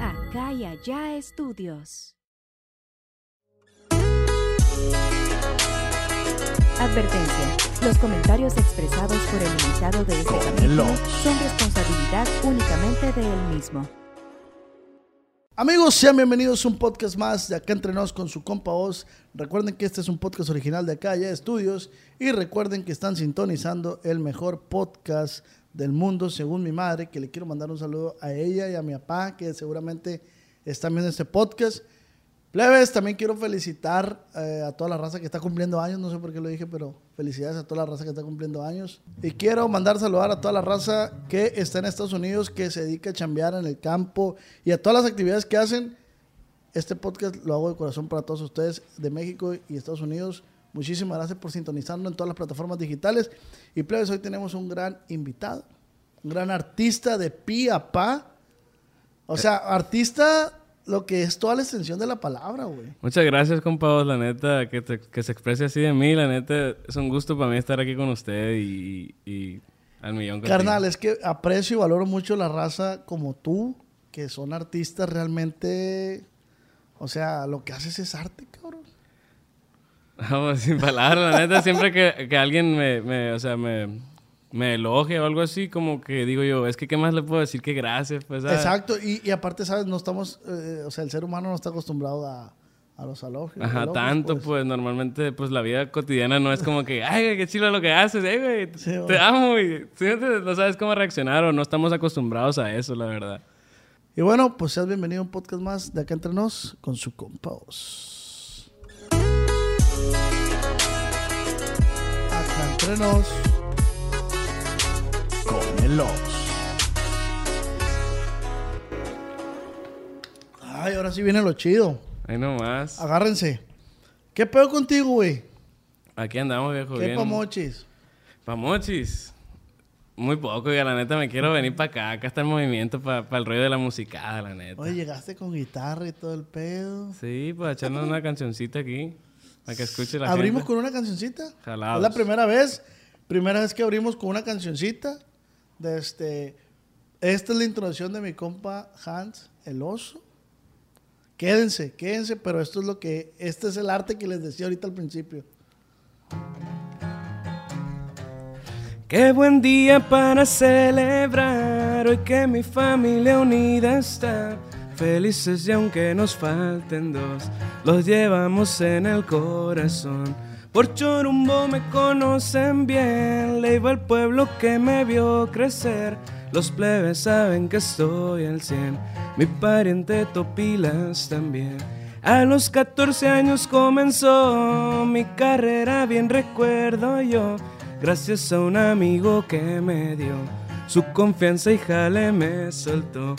Acá y allá estudios. Advertencia. Los comentarios expresados por el invitado de este capítulo son responsabilidad únicamente de él mismo. Amigos, sean bienvenidos a un podcast más de Acá Entrenos con su compa Oz. Recuerden que este es un podcast original de Acá Ya Estudios y recuerden que están sintonizando el mejor podcast del mundo, según mi madre, que le quiero mandar un saludo a ella y a mi papá, que seguramente están viendo este podcast. Plebes, también quiero felicitar eh, a toda la raza que está cumpliendo años, no sé por qué lo dije, pero felicidades a toda la raza que está cumpliendo años. Y quiero mandar saludar a toda la raza que está en Estados Unidos, que se dedica a chambear en el campo y a todas las actividades que hacen. Este podcast lo hago de corazón para todos ustedes de México y Estados Unidos. Muchísimas gracias por sintonizarnos en todas las plataformas digitales. Y plebes, hoy tenemos un gran invitado, un gran artista de pi a pa. O sea, artista lo que es toda la extensión de la palabra, güey. Muchas gracias, compa, la neta, que, te- que se exprese así de mí, la neta, es un gusto para mí estar aquí con usted y, y al millón contigo. Carnal, es que aprecio y valoro mucho la raza como tú, que son artistas realmente. O sea, lo que haces es arte, cabrón. Sin palabras, la neta, siempre que, que alguien me, me, o sea, me, me elogia o algo así, como que digo yo, es que qué más le puedo decir que gracias, pues, ¿sabes? Exacto, y, y aparte, ¿sabes? No estamos. eh, o sea, el ser humano no está acostumbrado a, a los elogios. Ajá, elogios, tanto, pues. normalmente, pues, la vida cotidiana no es como que, ay, qué chido lo que haces, eh, güey, Sí, te amo, no no sabes cómo reaccionar o no estamos acostumbrados a eso, la verdad. Y bueno, pues seas bienvenido a un podcast más de acá entre nos con su compa Oz. Acá entre nos con el. Ay, ahora sí viene lo chido. Ahí nomás. Agárrense. ¿Qué pedo contigo, güey? Aquí andamos, viejo, ¿Qué bien. pamochis? Pamochis. Muy poco, ya la neta me quiero venir para acá. Acá está el movimiento para el rollo de la musicada, la neta. Oye, llegaste con guitarra y todo el pedo. Sí, pues echarnos una cancioncita aquí. Para que escuche la Abrimos gente. con una cancioncita. Jalados. Es la primera vez. Primera vez que abrimos con una cancioncita. De este. Esta es la introducción de mi compa Hans, el oso. Quédense, quédense, pero esto es lo que. Este es el arte que les decía ahorita al principio. Qué buen día para celebrar hoy que mi familia unida está. Felices y aunque nos falten dos, los llevamos en el corazón. Por Chorumbo me conocen bien, le iba al pueblo que me vio crecer. Los plebes saben que estoy al 100, mi pariente Topilas también. A los 14 años comenzó mi carrera, bien recuerdo yo. Gracias a un amigo que me dio su confianza y jale me soltó.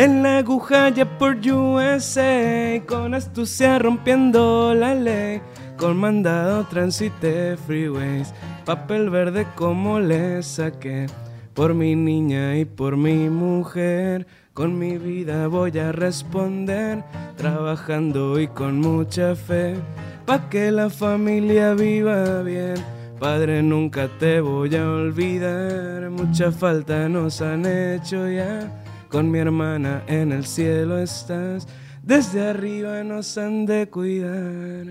En la aguja ya por USA, con astucia rompiendo la ley. Con mandado transité freeways, papel verde como le saqué. Por mi niña y por mi mujer, con mi vida voy a responder, trabajando y con mucha fe, pa' que la familia viva bien. Padre, nunca te voy a olvidar, mucha falta nos han hecho ya. Con mi hermana en el cielo estás, desde arriba nos han de cuidar.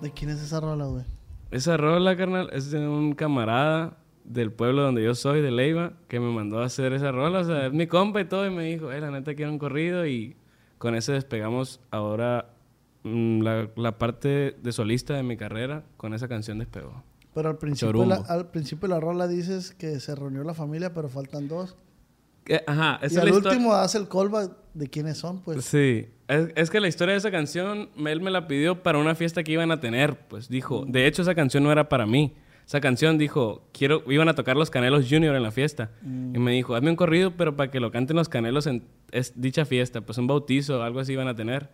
¿De quién es esa rola, güey? Esa rola, carnal, es de un camarada del pueblo donde yo soy, de Leiva, que me mandó a hacer esa rola. O sea, es mi compa y todo, y me dijo, eh, la neta quiero un corrido, y con ese despegamos ahora mm, la, la parte de solista de mi carrera, con esa canción despegó. Pero al principio, la, al principio de la rola dices que se reunió la familia, pero faltan dos. Eh, Ajá, esa y es al la último hace el callback de quiénes son, pues. Sí, es, es que la historia de esa canción, él me la pidió para una fiesta que iban a tener, pues dijo, de hecho esa canción no era para mí, esa canción dijo, quiero, iban a tocar los Canelos Junior en la fiesta, y me dijo, hazme un corrido, pero para que lo canten los Canelos en es, dicha fiesta, pues un bautizo algo así iban a tener.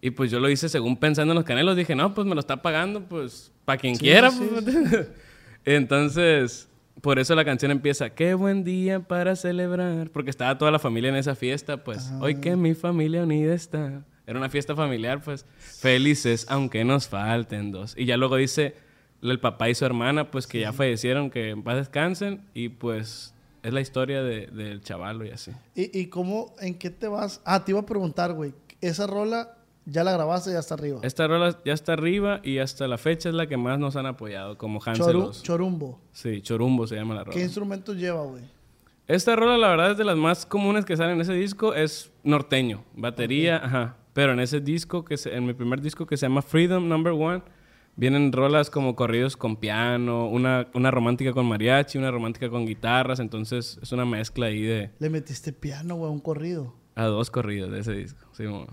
Y pues yo lo hice según pensando en los Canelos, dije, no, pues me lo está pagando, pues para quien Sí, quiera. sí, pues". Entonces, por eso la canción empieza, qué buen día para celebrar, porque estaba toda la familia en esa fiesta, pues hoy que mi familia unida está. Era una fiesta familiar, pues felices, aunque nos falten dos. Y ya luego dice el papá y su hermana, pues que ya fallecieron, que en paz descansen, y pues es la historia de- del chavalo y así. ¿Y, ¿Y cómo, en qué te vas? Ah, te iba a preguntar, güey. Esa rola ya la grabaste, ya está arriba. Esta rola ya está arriba y hasta la fecha es la que más nos han apoyado, como Choru- Hanselos. chorumbo. sí, Chorumbo se llama la rola. ¿Qué instrumentos lleva, güey? Esta rola, la verdad, es de las más comunes que salen en ese disco. Es norteño, batería, ajá. Pero en ese disco, que se- en mi primer disco que se llama Freedom Number One, vienen rolas como corridos con piano, una, una romántica con mariachi, una romántica con guitarras. Entonces es una mezcla ahí de Le metiste piano, güey, a un corrido. a dos corridos de ese disco. Sí, mo.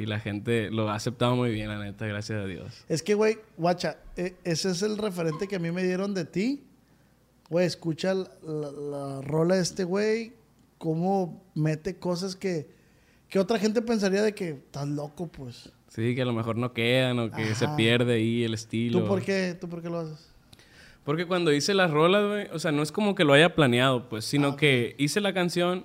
Y la gente lo ha aceptado muy bien, la neta, gracias a Dios. Es que, güey, guacha, e- ese es el referente que a mí me dieron de ti. Güey, escucha la, la- la rola de este güey, cómo mete cosas que, que otra gente pensaría de que estás loco, pues. Sí, que a lo mejor no quedan o que se Ajá. pierde ahí el estilo. ¿Tú por qué? ¿Tú por qué lo haces? Porque cuando hice las rolas, güey, o sea, no es como que lo haya planeado, pues, sino Ah, ok. que hice la canción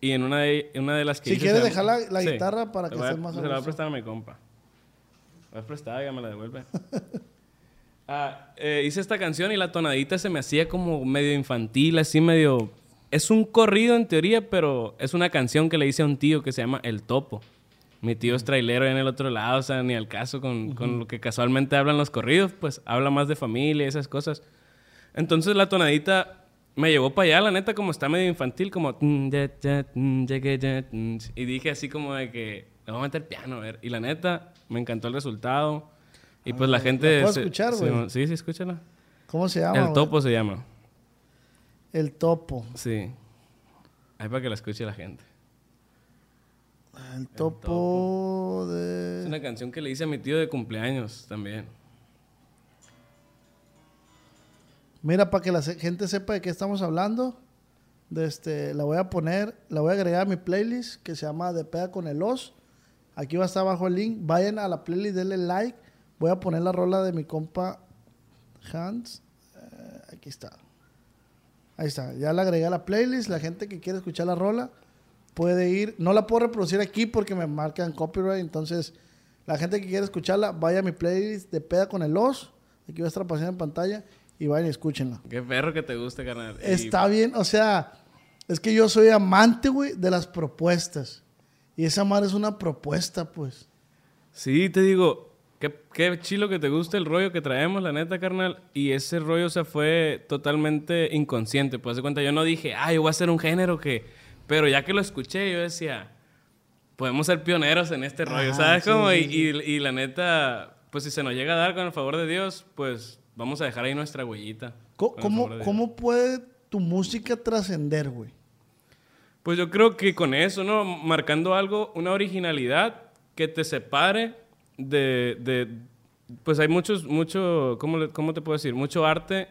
y en una de, en una de las que Si hice quieres dejar la- la guitarra para que Se la voy a- estés más Se la voy a prestar a mi compa. La voy a prestar, ya me la devuelve. Ah, eh, hice esta canción y la tonadita se me hacía como medio infantil, así medio... Es un corrido en teoría, pero es una canción que le hice a un tío que se llama El Topo. Mi tío es trailero en el otro lado, o sea, ni al caso con, con lo que casualmente hablan los corridos, pues habla más de familia y esas cosas. Entonces la tonadita me llevó para allá, la neta, como está medio infantil, como... mm, mm, mm, Y dije así como de que le voy a meter piano, a ver. Y la neta, me encantó el resultado. Y pues la gente... ¿la puedo se- escuchar, güey? Sí, sí, escúchala. ¿Cómo se llama? El? Topo se llama. El topo. Sí. Ahí para que la escuche la gente. El topo Es de... una canción que le hice a mi tío de cumpleaños también. Mira, para que la gente sepa de qué estamos hablando, este, la voy a poner, la voy a agregar a mi playlist que se llama De Peda con el Os. Aquí va a estar abajo el link. Vayan a la playlist, denle like. Voy a poner la rola de mi compa Hans. Eh, aquí está. Ahí está. Ya la agregué a la playlist. La gente que quiere escuchar la rola puede ir. No la puedo reproducir aquí porque me marcan copyright. Entonces, la gente que quiere escucharla, vaya a mi playlist de Peda con el Os. Aquí va a estar apareciendo en pantalla. Y vayan y escúchenla. Qué perro que te guste, carnal. Y- Está bien, o sea, es que yo soy amante, güey, de las propuestas. Y esa madre es una propuesta, pues. Sí, te digo, qué, qué chilo que te guste el rollo que traemos, la neta, carnal. Y ese rollo se fue totalmente inconsciente. Pues de cuenta, yo no dije, ah, yo voy a hacer un género que. Pero ya que lo escuché, yo decía, podemos ser pioneros en este rollo, ¿sabes sí, cómo? sí, y, sí. y- y la neta, pues si se nos llega a dar con el favor de Dios, pues vamos a dejar ahí nuestra huellita. ¿Cómo, cómo puede tu música trascender, güey? Pues yo creo que con eso, ¿no? Marcando algo, una originalidad que te separe de... de- pues hay muchos, mucho, ¿cómo, ¿cómo te puedo decir? Mucho arte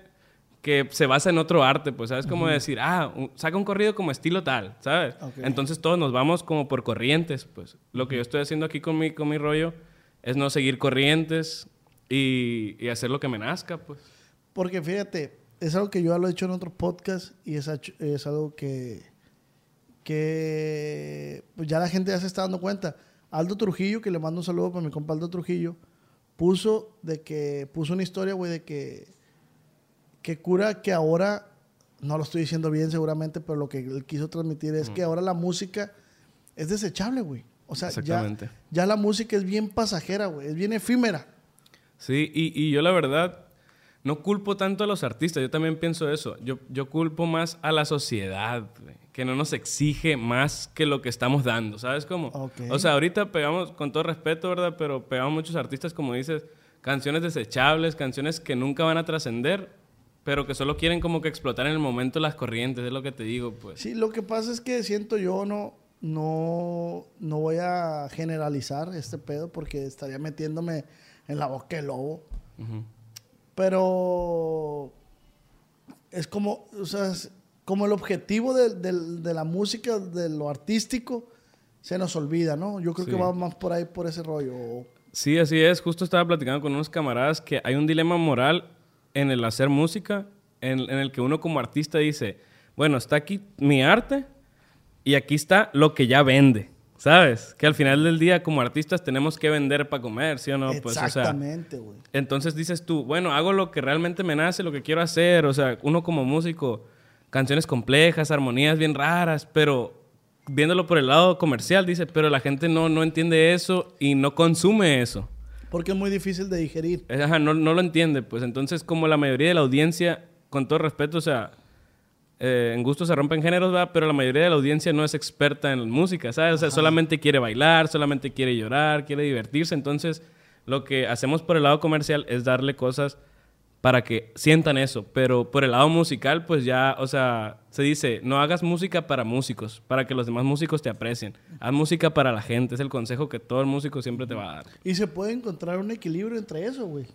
que se basa en otro arte, pues, ¿sabes? Como decir, ah, un- saca un corrido como estilo tal, ¿sabes? Entonces todos nos vamos como por corrientes, pues. Lo que yo estoy haciendo aquí con mi, con mi rollo es no seguir corrientes y, y hacer lo que me nazca, pues. Porque fíjate, es algo que yo ya lo he hecho en otro podcast y es, es algo que, que pues ya la gente ya se está dando cuenta. Aldo Trujillo, que le mando un saludo para mi compa Aldo Trujillo, puso de que puso una historia, güey, de que que cura que ahora no lo estoy diciendo bien seguramente, pero lo que él quiso transmitir es que ahora la música es desechable, güey. O sea, ya, ya la música es bien pasajera, güey, es bien efímera. Sí, y, y yo la verdad no culpo tanto a los artistas, yo también pienso eso. Yo, yo culpo más a la sociedad, que no nos exige más que lo que estamos dando, ¿sabes cómo? Ok. O sea, ahorita pegamos, con todo respeto, ¿verdad? Pero pegamos muchos artistas, como dices, canciones desechables, canciones que nunca van a trascender, pero que solo quieren como que explotar en el momento las corrientes, es lo que te digo, pues. Sí, lo que pasa es que siento yo no, no, no voy a generalizar este pedo porque estaría metiéndome en la boca del lobo. Pero es como, o sea, es como el objetivo de, de- de la música, de lo artístico, se nos olvida, ¿no? Yo creo Sí. que va más por ahí, por ese rollo. Sí, así es. Justo estaba platicando con unos camaradas que hay un dilema moral en el hacer música, en, en el que uno como artista dice, bueno, está aquí mi arte y aquí está lo que ya vende, ¿sabes? Que al final del día como artistas tenemos que vender para comer, ¿sí o no? Pues, o sea, Exactamente, güey. entonces dices tú, bueno, hago lo que realmente me nace, lo que quiero hacer, o sea, uno como músico canciones complejas, armonías bien raras, pero viéndolo por el lado comercial, dice, pero la gente no, no entiende eso y no consume eso. Porque es muy difícil de digerir. Ajá, no, no lo entiende, pues entonces como la mayoría de la audiencia, con todo respeto, o sea, eh, en gusto se rompen géneros, va, pero la mayoría de la audiencia no es experta en música, ¿sabes? O sea, solamente quiere bailar, solamente quiere llorar, quiere divertirse. Entonces, lo que hacemos por el lado comercial es darle cosas para que sientan eso. Pero por el lado musical, pues ya, o sea, se dice, no hagas música para músicos, para que los demás músicos te aprecien. Haz música para la gente, es el consejo que todo el músico siempre te va a dar. Y se puede encontrar un equilibrio entre eso, güey.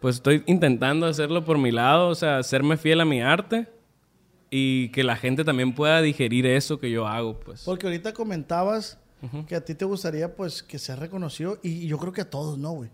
Pues estoy intentando hacerlo por mi lado, o sea, serme fiel a mi arte y que la gente también pueda digerir eso que yo hago, pues. Porque ahorita comentabas que a ti te gustaría, pues, que sea reconocido y yo creo que a todos, ¿no, güey?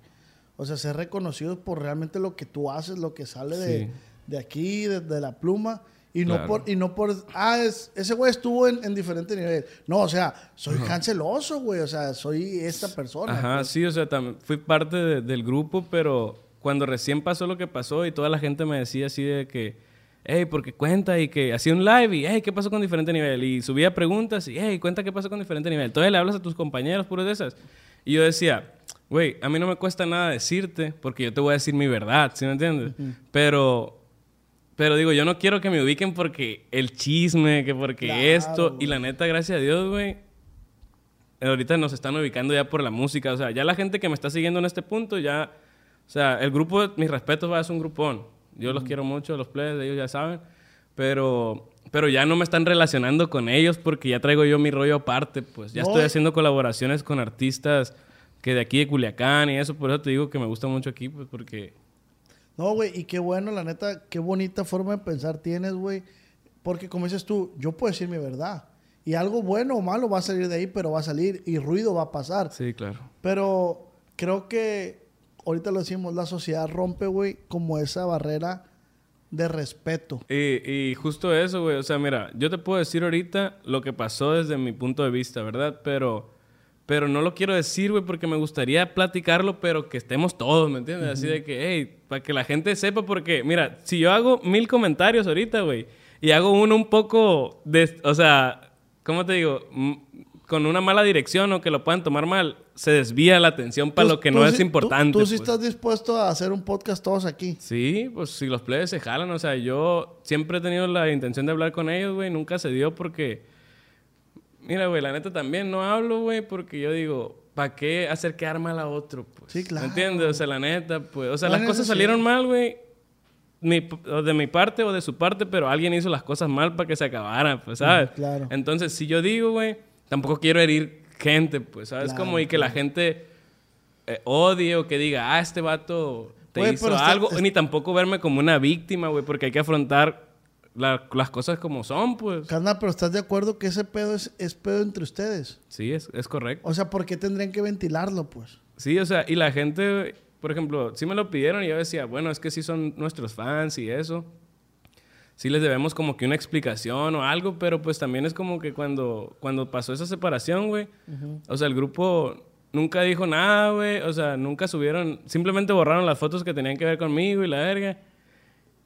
O sea, ser reconocido por realmente lo que tú haces, lo que sale de, de, aquí, de, la pluma. Y no, por, y no por, ah, es, ese güey estuvo en, en diferentes niveles. No, o sea, soy canceloso, güey. O sea, soy esta persona. Ajá, pues. sí, o sea, también fui parte del grupo, pero cuando recién pasó lo que pasó y toda la gente me decía así de que hey, porque cuenta y que hacía un live y, hey, ¿qué pasó con diferente nivel? Y subía preguntas y, hey, cuenta qué pasó con diferente nivel. Entonces le hablas a tus compañeros, puros de esas. Y yo decía, güey, a mí no me cuesta nada decirte porque yo te voy a decir mi verdad, ¿sí me entiendes? Pero, pero digo, yo no quiero que me ubiquen porque el chisme, que porque esto. Y la neta, gracias a Dios, güey, ahorita nos están ubicando ya por la música. O sea, ya la gente que me está siguiendo en este punto, ya. O sea, el grupo, mis respetos, va, es un grupón. Yo los quiero mucho, los players, ellos ya saben. Pero, pero ya no me están relacionando con ellos porque ya traigo yo mi rollo aparte. Pues ya estoy haciendo colaboraciones con artistas que de aquí de Culiacán y eso. Por eso te digo que me gusta mucho aquí, pues porque... No, güey, y qué bueno, la neta, qué bonita forma de pensar tienes, güey. Porque como dices tú, yo puedo decir mi verdad. Y algo bueno o malo va a salir de ahí, pero va a salir y ruido va a pasar. Sí, claro. Pero creo que ahorita lo decimos, la sociedad rompe, güey, como esa barrera de respeto. Y, justo eso, güey. O sea, mira, yo te puedo decir ahorita lo que pasó desde mi punto de vista, ¿verdad? Pero, pero no lo quiero decir, güey, porque me gustaría platicarlo, pero que estemos todos, ¿me entiendes? Así de que, hey, para que la gente sepa, porque, mira, si yo hago mil comentarios ahorita, güey, y hago uno un poco de, o sea, ¿cómo te digo? con una mala dirección o que lo puedan tomar mal, se desvía la atención para lo que no es importante. Tú, sí pues. estás dispuesto a hacer un podcast todos aquí. Sí, pues si los players se jalan, o sea, yo siempre he tenido la intención de hablar con ellos, güey, nunca se dio porque... Mira, güey, la neta también no hablo, güey, porque yo digo, ¿para qué hacer quedar mal a otro? Pues? Sí, claro. ¿Me entiendes? O sea, la neta, pues... O sea, las cosas salieron mal, güey, de mi parte o de su parte, pero alguien hizo las cosas mal para que se acabaran, pues, ¿sabes? Claro. Entonces, si yo digo, güey tampoco quiero herir gente, pues, ¿sabes? como y que la gente eh, odie o que diga, ah, este vato te hizo algo, ni tampoco verme como una víctima, güey, porque hay que afrontar las cosas como son, pues. Carnal, pero ¿estás de acuerdo que ese pedo es, es pedo entre ustedes? Sí, es, es correcto. O sea, ¿por qué tendrían que ventilarlo, pues? Sí, o sea, y la gente, por ejemplo, sí me lo pidieron y yo decía, bueno, es que sí son nuestros fans y eso sí les debemos como que una explicación o algo, pero pues también es como que cuando, cuando pasó esa separación, güey, o sea, el grupo nunca dijo nada, güey, o sea, nunca subieron, simplemente borraron las fotos que tenían que ver conmigo y la verga.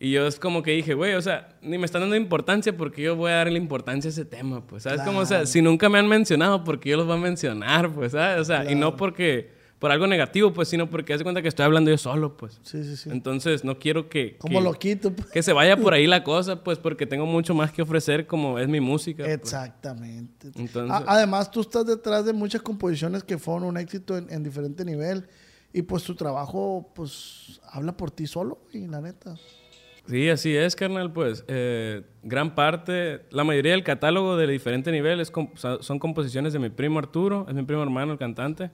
Y yo es como que dije, güey, o sea, ni me están dando importancia porque yo voy a darle importancia a ese tema, pues, ¿sabes? Como, o sea, si nunca me han mencionado, porque yo los voy a mencionar, pues, ¿sabes? O sea, y no porque por algo negativo, pues, sino porque hace cuenta que estoy hablando yo solo, pues. Sí, sí, sí. Entonces, no quiero que... Como lo quito. Pues. Que se vaya por ahí la cosa, pues, porque tengo mucho más que ofrecer como es mi música. Pues. Exactamente. Entonces... además, tú estás detrás de muchas composiciones que fueron un éxito en, diferente nivel. Y pues tu trabajo, pues, habla por ti solo, y la neta. Sí, así es, carnal. Pues eh, gran parte, la mayoría del catálogo de diferente nivel es son composiciones de mi primo Arturo, es mi primo hermano, el cantante.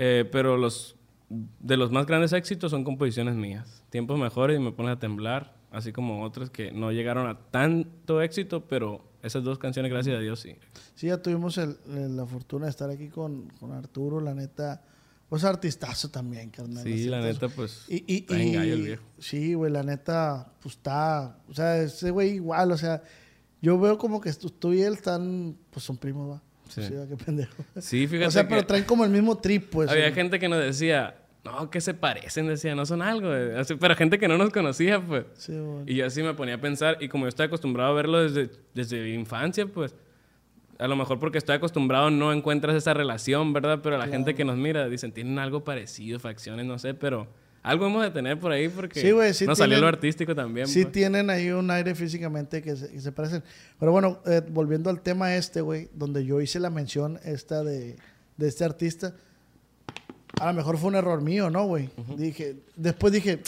Eh, pero los de los más grandes éxitos son composiciones mías. Tiempos mejores y me pones a temblar, así como otras que no llegaron a tanto éxito, pero esas dos canciones, gracias a Dios, sí. Sí, ya tuvimos la fortuna de estar aquí con, con, Arturo, la neta. Pues artistazo también, carnal. Sí, la neta, pues. Y, y, y el viejo. Sí, güey, la neta, pues está. O sea, ese güey igual, o sea, yo veo como que tú y él están, pues son primos, va. Sí. qué pendejo. Sí, fíjate. O sea, pero traen como el mismo trip, pues. Había gente que nos decía, no, que se parecen, decía, no son algo. eh, así, pero gente que no nos conocía, pues. Sí, bueno. Y yo así me ponía a pensar, y como yo estoy acostumbrado a verlo desde, desde infancia, pues, a lo mejor porque estoy acostumbrado no encuentras esa relación, ¿verdad? Pero la gente que nos mira dicen, tienen algo parecido, facciones, no sé, pero algo hemos de tener por ahí porque Sí, sí nos salió tienen- lo artístico también. Sí pues. tienen ahí un aire físicamente que se, que se parecen. Pero bueno, eh, volviendo al tema este, güey, donde yo hice la mención esta de, de este artista, a lo mejor fue un error mío, ¿no, güey? Dije, después dije,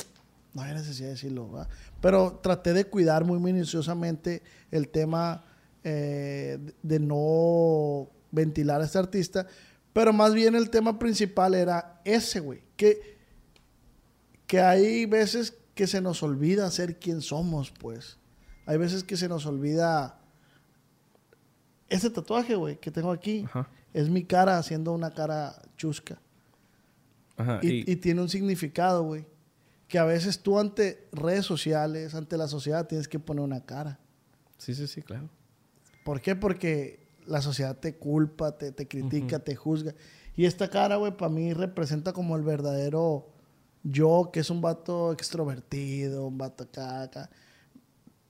no hay necesidad de decirlo, ¿va? Pero traté de cuidar muy minuciosamente el tema eh, de no ventilar a este artista, pero más bien el tema principal era ese, güey, que que hay veces que se nos olvida ser quien somos, pues. Hay veces que se nos olvida este tatuaje, güey, que tengo aquí. Ajá. Es mi cara haciendo una cara chusca. Ajá, Y, y- y tiene un significado, güey. Que a veces tú ante redes sociales, ante la sociedad, tienes que poner una cara. Sí, sí, sí, claro. ¿Por qué? Porque la sociedad te culpa, te, te critica, te juzga. Y esta cara, güey, para mí representa como el verdadero yo, que es un vato extrovertido, un vato acá.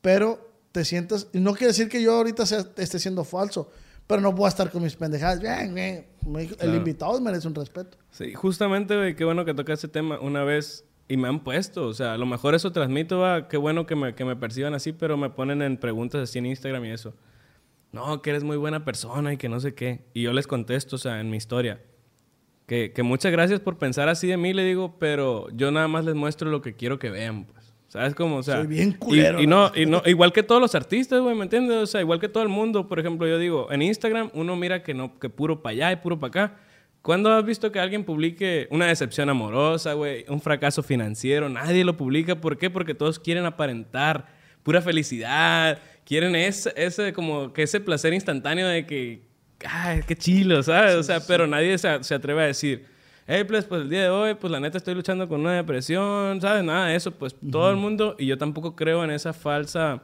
Pero te sientas... y No quiere decir que yo ahorita sea- esté siendo falso, pero no puedo estar con mis pendejadas. Bien, bien. El Claro. invitado merece un respeto. Sí, justamente, güey, qué bueno que toca ese tema una vez y me han puesto, o sea, a lo mejor eso transmito, va, qué bueno que me, que me perciban así, pero me ponen en preguntas así en Instagram y eso. No, que eres muy buena persona y que no sé qué. Y yo les contesto, o sea, en mi historia, que, que muchas gracias por pensar así de mí, le digo, pero yo nada más les muestro lo que quiero que vean, pues. ¿Sabes cómo? O sea, Soy bien y- culero, y, la no, y no, igual que todos los artistas, güey, ¿me entiendes? O sea, igual que todo el mundo. Por ejemplo, yo digo, en Instagram uno mira que no, que puro para allá y puro para acá. ¿Cuándo has visto que alguien publique una decepción amorosa, güey? Un fracaso financiero. Nadie lo publica. ¿Por qué? Porque todos quieren aparentar pura felicidad. Quieren ese, ese como que ese placer instantáneo de que, ay, qué chilo, ¿sabes? o sea, pero nadie se, se atreve a decir, hey, pues, pues el día de hoy, pues la neta estoy luchando con una depresión, ¿sabes? Nada de eso. Pues todo el mundo, y yo tampoco creo en esa falsa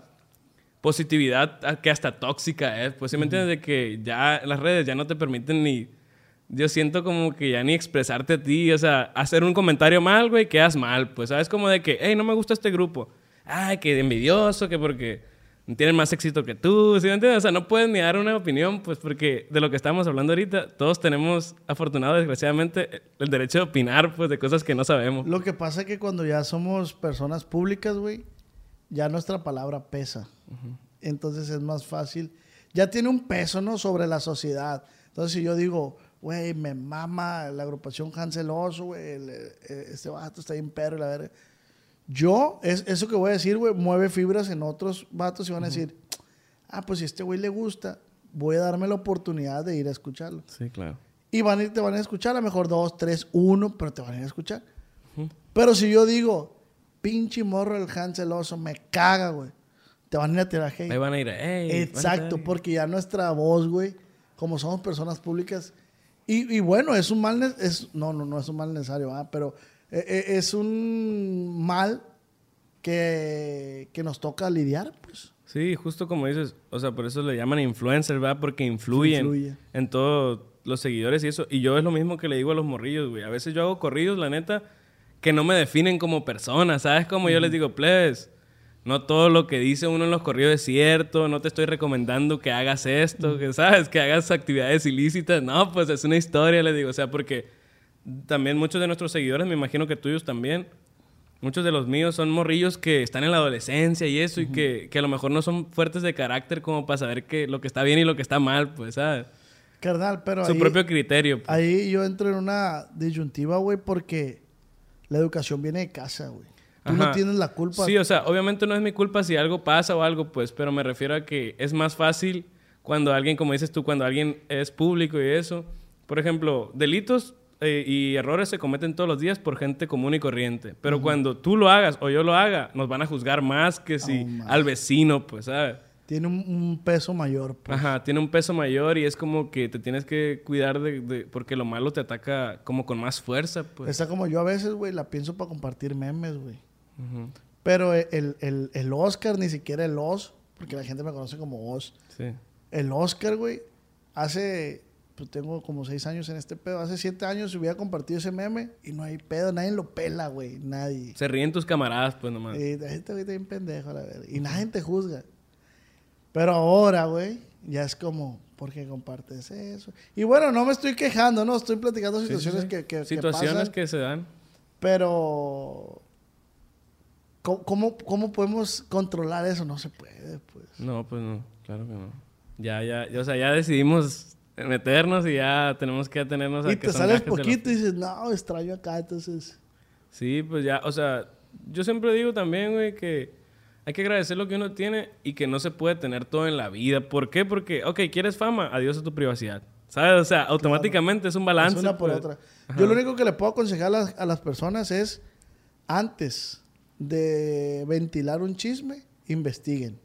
positividad a- que hasta tóxica es. Pues, ¿sí me entiendes? De que ya las redes ya no te permiten ni... Yo siento como que ya ni expresarte a ti, o sea, hacer un comentario mal, güey, quedas mal. Pues, ¿sabes? Como de que, hey, no me gusta este grupo. Ay, que envidioso, que porque tienen más éxito que tú, ¿sí me entiendes? O sea, no puedes ni dar una opinión, pues, porque de lo que estamos hablando ahorita, todos tenemos, afortunado, desgraciadamente, el derecho de opinar, pues, de cosas que no sabemos. Lo que pasa es que cuando ya somos personas públicas, güey, ya nuestra palabra pesa. Entonces es más fácil. Ya tiene un peso, ¿no? Sobre la sociedad. Entonces si yo digo, güey, me mama la agrupación Hansel Oso, güey, eh, este vato está bien perro y la verga. Yo, es, eso que voy a decir, güey, mueve fibras en otros vatos y van a decir, ah, pues si a este güey le gusta, voy a darme la oportunidad de ir a escucharlo. Sí, claro. Y van a ir, te van a escuchar, a lo mejor dos, tres, uno, pero te van a ir a escuchar. Pero si yo digo, pinche morro el Hansel Oso, me caga, güey. Te van a ir a tirar hate. Ahí van a ir, hey, Exacto, porque ya nuestra voz, güey, como somos personas públicas. Y, y bueno, es un mal, es, no, no, no es un mal necesario, ¿verdad? pero es un mal que, que nos toca lidiar, pues. Sí, justo como dices, o sea, por eso le llaman influencer, ¿verdad? Porque influyen Influye. en todos los seguidores y eso. Y yo es lo mismo que le digo a los morrillos, güey. A veces yo hago corridos, la neta, que no me definen como persona, ¿sabes? Como yo les digo, plebes, no todo lo que dice uno en los corridos es cierto, no te estoy recomendando que hagas esto, que, ¿sabes? Que hagas actividades ilícitas. No, pues es una historia, les digo, o sea, porque también muchos de nuestros seguidores, me imagino que tuyos también, Muchos de los míos son morrillos que están en la adolescencia y eso, y que, que a lo mejor no son fuertes de carácter como para saber que lo que está bien y lo que está mal, pues, ¿sabes? Carnal, pero Su ahí, propio criterio. pues. ahí yo entro en una disyuntiva, güey, porque la educación viene de casa, güey. Tú no tienes la culpa. Sí, o sea, obviamente no es mi culpa si algo pasa o algo, pues, pero me refiero a que es más fácil cuando alguien, como dices tú, cuando alguien es público y eso. Por ejemplo, delitos eh, y errores se cometen todos los días por gente común y corriente. Pero cuando tú lo hagas o yo lo haga, nos van a juzgar más que si al vecino, pues, ¿sabes? Tiene un, un peso mayor, pues. Ajá, tiene un peso mayor y es como que te tienes que cuidar de, de- porque lo malo te ataca como con más fuerza, pues. Está como yo a veces, güey, la pienso para compartir memes, güey. Pero el, el, el Oscar, ni siquiera el Os, porque la gente me conoce como Os. Sí. El Oscar, güey, hace pues tengo como seis años en este pedo. Hace siete años hubiera compartido ese meme y no hay pedo, nadie lo pela, güey, nadie. Se ríen tus camaradas, pues nomás. Y la gente güey, está bien pendejo, la verdad. Y nadie te juzga. Pero ahora, güey, ya es como, ¿por qué compartes eso? Y bueno, no me estoy quejando, no, estoy platicando Sí, sí, situaciones sí. Que, que, que Situaciones pasan, que se dan. Pero, ¿cómo, cómo, cómo podemos controlar eso? No se puede, pues. No, pues no, claro que no. Ya, ya, ya, o sea, ya decidimos meternos y ya tenemos que atenernos a Y que te sales poquito y dices, no, extraño acá, entonces... Sí, pues ya, o sea, yo siempre digo también, güey, que hay que agradecer lo que uno tiene y que no se puede tener todo en la vida. ¿Por qué? Porque, ok, quieres fama, adiós a tu privacidad. ¿Sabes? O sea, automáticamente es un balance. Es una por pues. otra. Ajá. Yo lo único que le puedo aconsejar a las, a las personas es, antes de ventilar un chisme, investiguen.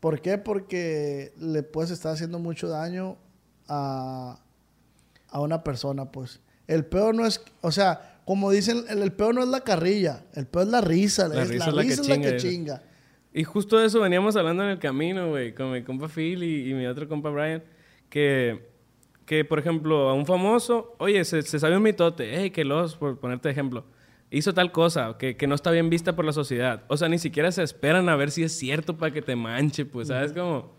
¿Por qué? Porque le puedes estar haciendo mucho daño a, a una persona, pues. El peor no es, o sea, como dicen, el, el peor no es la carrilla, el peor es la risa. La es- risa la es la que risa es la que chinga. Y justo de eso veníamos hablando en el camino, güey, con mi compa Phil y, y mi otro compa Brian, que, que, por ejemplo, a un famoso, oye, se, se sabe un mitote, hey, que los, por ponerte ejemplo, hizo tal cosa que, que no está bien vista por la sociedad. O sea, ni siquiera se esperan a ver si es cierto para que te manche, pues, ¿sabes cómo?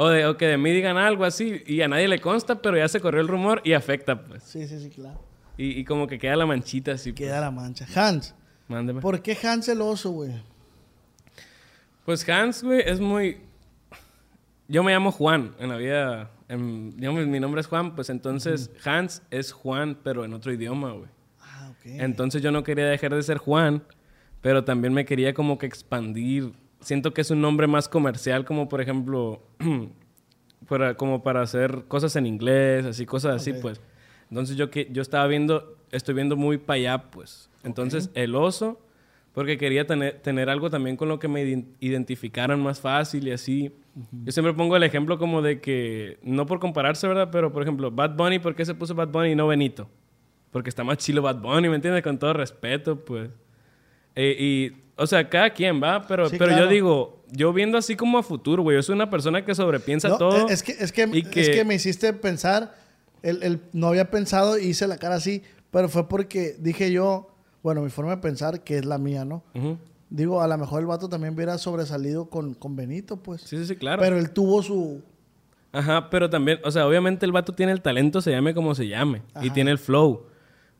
O, de, o que de mí digan algo así y a nadie le consta, pero ya se corrió el rumor y afecta, pues. Sí, sí, sí, claro. Y, y como que queda la manchita así. pues. Queda la mancha. Hans, Mándeme. ¿por qué Hans el oso, güey? Pues Hans, güey, es muy... Yo me llamo Juan en la vida... en- yo, mi mi nombre es Juan, pues entonces Hans es Juan, pero en otro idioma, güey. Ah, ok. Entonces yo no quería dejar de ser Juan, pero también me quería como que expandir. Siento que es un nombre más comercial, como por ejemplo, para, como para hacer cosas en inglés, así, cosas así, Ok. pues. Entonces yo, que, yo estaba viendo, estoy viendo muy para allá, pues. Entonces el oso, porque quería tener, tener algo también con lo que me ident- identificaran más fácil y así. Yo siempre pongo el ejemplo como de que, no por compararse, ¿verdad? Pero por ejemplo, Bad Bunny, ¿por qué se puso Bad Bunny y no Benito? Porque está más chilo Bad Bunny, ¿me entiendes? Con todo respeto, pues. Eh, y, o sea, cada quien va, pero, Sí, pero claro. yo digo, yo viendo así como a futuro, güey, yo soy una persona que sobrepiensa No, todo. Es que, es, que, y es que me hiciste pensar, el, el- no había pensado y hice la cara así, pero fue porque dije yo, bueno, mi forma de pensar, que es la mía, ¿no? Ujú. Digo, a lo mejor el vato también hubiera sobresalido con, con Benito, pues. Sí, sí, sí, claro. Pero él tuvo su... Ajá, pero también, o sea, obviamente el vato tiene el talento, se llame como se llame, y Ajá. tiene el flow.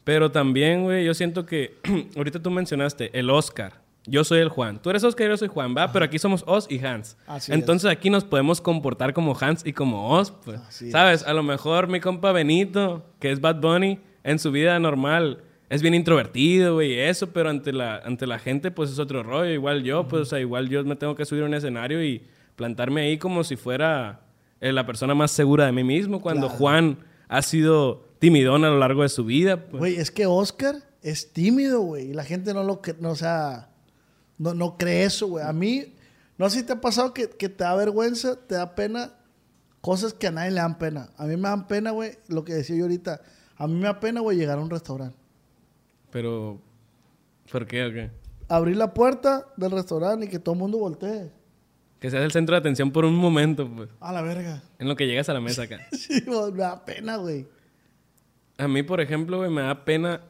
Pero también, güey, yo siento que, ahorita tú mencionaste, el Oscar. Yo soy el Juan. Tú eres Oscar y yo soy Juan, ¿va? Pero aquí somos Os y Hans. Así Entonces aquí nos podemos comportar como Hans y como Os, pues. Así ¿Sabes? A lo mejor mi compa Benito, que es Bad Bunny, en su vida normal es bien introvertido, güey, y eso, pero ante la, ante la gente, pues es otro rollo. Igual yo, pues, o sea, igual yo me tengo que subir a un escenario y plantarme ahí como si fuera eh, la persona más segura de mí mismo, cuando Claro. Juan ha sido timidón a lo largo de su vida. pues. Güey, es que Oscar es tímido, güey. Y la gente no lo... cre- No, o sea, no, no cree eso, güey. A mí, no sé si te ha pasado que, que te da vergüenza, te da pena cosas que a nadie le dan pena. A mí me dan pena, güey, lo que decía yo ahorita. A mí me da pena, güey, llegar a un restaurante. Pero, ¿por qué o qué? Abrir la puerta del restaurante y que todo el mundo voltee. Que seas el centro de atención por un momento, pues, A la verga. en lo que llegas a la mesa acá. Sí, me da pena, güey. A mí, por ejemplo, güey, me da pena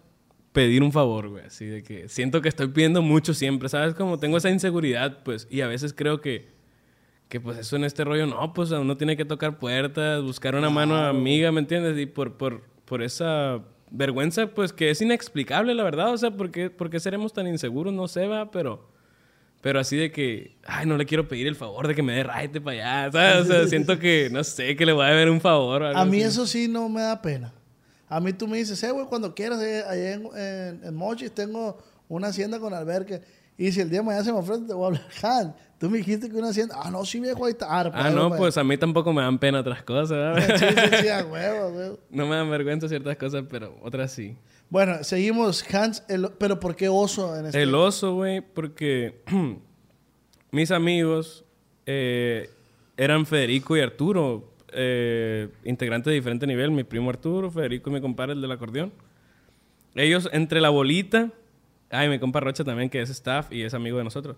pedir un favor, güey. Así de que siento que estoy pidiendo mucho siempre, ¿sabes? Como tengo esa inseguridad, pues. Y a veces creo que, que pues eso en este rollo, no, pues uno tiene que tocar puertas, buscar una mano amiga, ¿me entiendes? Y por, por, por esa vergüenza, pues que es inexplicable, la verdad. O sea, ¿por qué, por qué seremos tan inseguros? No sé, va, pero... Pero así de que, ay, no le quiero pedir el favor de que me dé raite para allá, ¿sabes? O sea, siento que, no sé, que le voy a ver un favor. o algo A mí así. eso sí no me da pena. A mí tú me dices, eh, güey, cuando quieras, eh, allá en, en, en Mochis tengo una hacienda con albergue. Y si el día de mañana se me ofrece, te voy a hablar. Han, tú me dijiste que una hacienda. Ah, no, sí, viejo, ahí está. Ah, Ah, no, pues a mí tampoco me dan pena otras cosas, ¿verdad? Sí, sí, sí, a huevo, huevo. No me dan vergüenza ciertas cosas, pero otras sí. Bueno, seguimos, Hans, el- pero ¿por qué oso en este? El oso, güey, porque mis amigos eh, eran Federico y Arturo, eh, integrantes de diferente nivel. Mi primo Arturo, Federico y mi compadre, el del acordeón. Ellos, entre la bolita, ay, mi compa Rocha también, que es staff y es amigo de nosotros,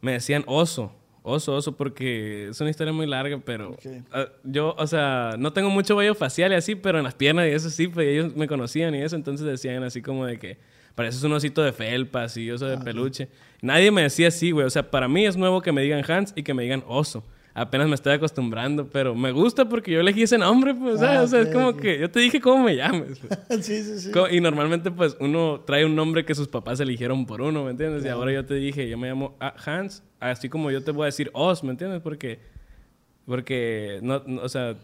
me decían oso. Oso, oso, porque es una historia muy larga, pero Ok. ah, yo, o sea, no tengo mucho vello facial y así, pero en las piernas y eso sí, pues ellos me conocían y eso, entonces decían así como de que pareces un osito de felpa, así, oso de peluche. Nadie me decía así, güey, o sea, para mí es nuevo que me digan Hans y que me digan oso. Apenas me estoy acostumbrando, pero me gusta porque yo elegí ese nombre, pues, ¿sabes? Ah, o sea, es como que yo te dije cómo me llames. pues. sí, sí, sí. Y normalmente, pues, uno trae un nombre que sus papás eligieron por uno, ¿me entiendes? Y ahora yo te dije, yo me llamo ah, Hans, así como yo te voy a decir Oz, ¿me entiendes? Porque, porque, no, no, o sea,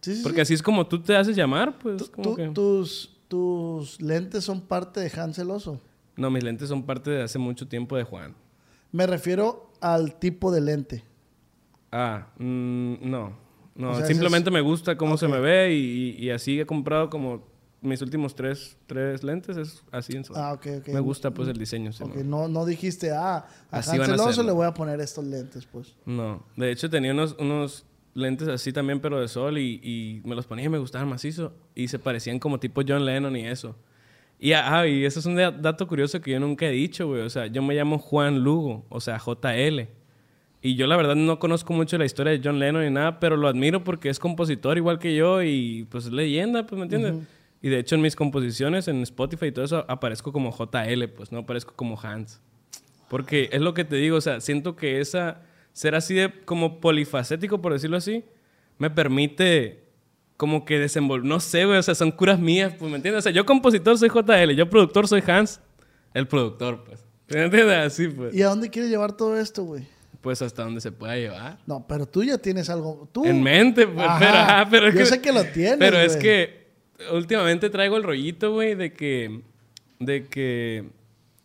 Sí, sí, porque sí. así es como tú te haces llamar, pues, Tú- como tú- que... tus, tus lentes son parte de Hansel Oso. No, mis lentes son parte de hace mucho tiempo de Juan. Me refiero al tipo de lente. Ah, mm, no. No, O sea, simplemente ese me gusta cómo se Ok. me ve y, y- así he comprado como mis últimos tres, tres lentes, es así en su... Ah, ok, ok. Me gusta, pues, el diseño. sí, ¿no? no, no dijiste, ah, a Así van a Hansel hacerlo. le voy a poner estos lentes, pues. No, de hecho tenía unos, unos lentes así también, pero de sol, y, y me los ponía y me gustaban macizo. Y se parecían como tipo John Lennon y eso. Y, ah, y eso es un da- dato curioso que yo nunca he dicho, güey. O sea, yo me llamo Juan Lugo, o sea, JL. Y yo la verdad no conozco mucho la historia de John Lennon ni nada, pero lo admiro porque es compositor igual que yo y pues es leyenda, pues, ¿me entiendes? Y de hecho en mis composiciones, en Spotify y todo eso, aparezco como JL, pues no aparezco como Hans. Porque es lo que te digo, o sea, siento que esa, ser así de como polifacético, por decirlo así, me permite como que desenvolver, no sé, güey, o sea, son curas mías, pues, ¿me entiendes? O sea, yo compositor soy JL, yo productor soy Hans, el productor, pues. ¿Me entiendes? Así, pues. ¿Y a dónde quieres llevar todo esto, güey? Pues hasta donde se pueda llevar. No, pero tú ya tienes algo. Tú. En mente, pues, Ajá. pero, ajá, pero es Yo que- sé que lo tienes, Pero es que últimamente traigo el rollito, güey, de que, de que,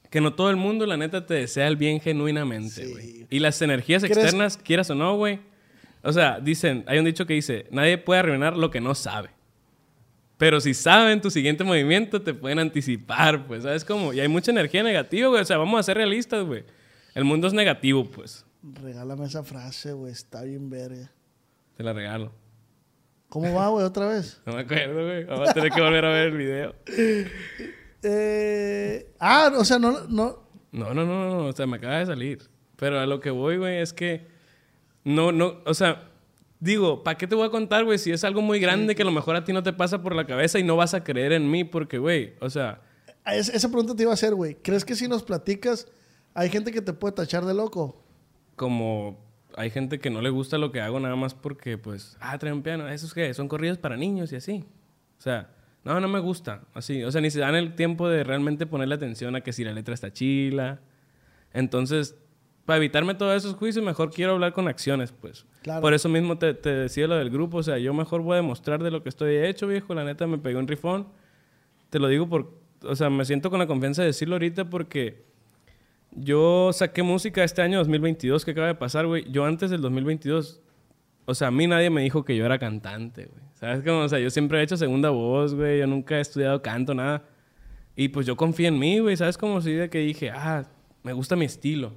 que no todo el mundo, la neta, te desea el bien genuinamente, Sí. güey. Y las energías ¿Crees- externas, quieras o no, güey. O sea, dicen, hay un dicho que dice, nadie puede arruinar lo que no sabe. Pero si saben tu siguiente movimiento, te pueden anticipar, pues, ¿sabes cómo? Y hay mucha energía negativa, güey. O sea, vamos a ser realistas, güey. El mundo es negativo, pues. Regálame esa frase, güey. Está bien verga. Te la regalo. ¿Cómo va, güey? Otra vez. No me acuerdo, güey. Vamos a tener que volver a ver el video. Eh, ah, o sea, no, no. No, no, no, no, o sea, me acaba de salir. Pero a lo que voy, güey, es que no, no, o sea, digo, ¿para qué te voy a contar, güey? Si es algo muy grande que a lo mejor a ti no te pasa por la cabeza y no vas a creer en mí porque, güey, o sea, es- esa pregunta te iba a hacer, güey. ¿Crees que si nos platicas, hay gente que te puede tachar de loco? Como hay gente que no le gusta lo que hago nada más porque, pues, ah, trae un piano, esos que son corridos para niños y así. O sea, no, no me gusta, así. O sea, ni se dan el tiempo de realmente ponerle atención a que si la letra está chila. Entonces, para evitarme todos esos juicios, mejor quiero hablar con acciones, pues. Claro. Por eso mismo te, te decía lo del grupo. O sea, yo mejor voy a demostrar de lo que estoy hecho, viejo. La neta me pegó un rifón. Te lo digo por... O sea, me siento con la confianza de decirlo ahorita porque yo saqué música este año 2022 que acaba de pasar, güey. Yo antes del 2022, o sea, a mí nadie me dijo que yo era cantante, güey. ¿Sabes cómo? O sea, yo siempre he hecho segunda voz, güey. Yo nunca he estudiado canto, nada. Y pues yo confié en mí, güey. ¿Sabes cómo? Sí, de que dije, ah, me gusta mi estilo.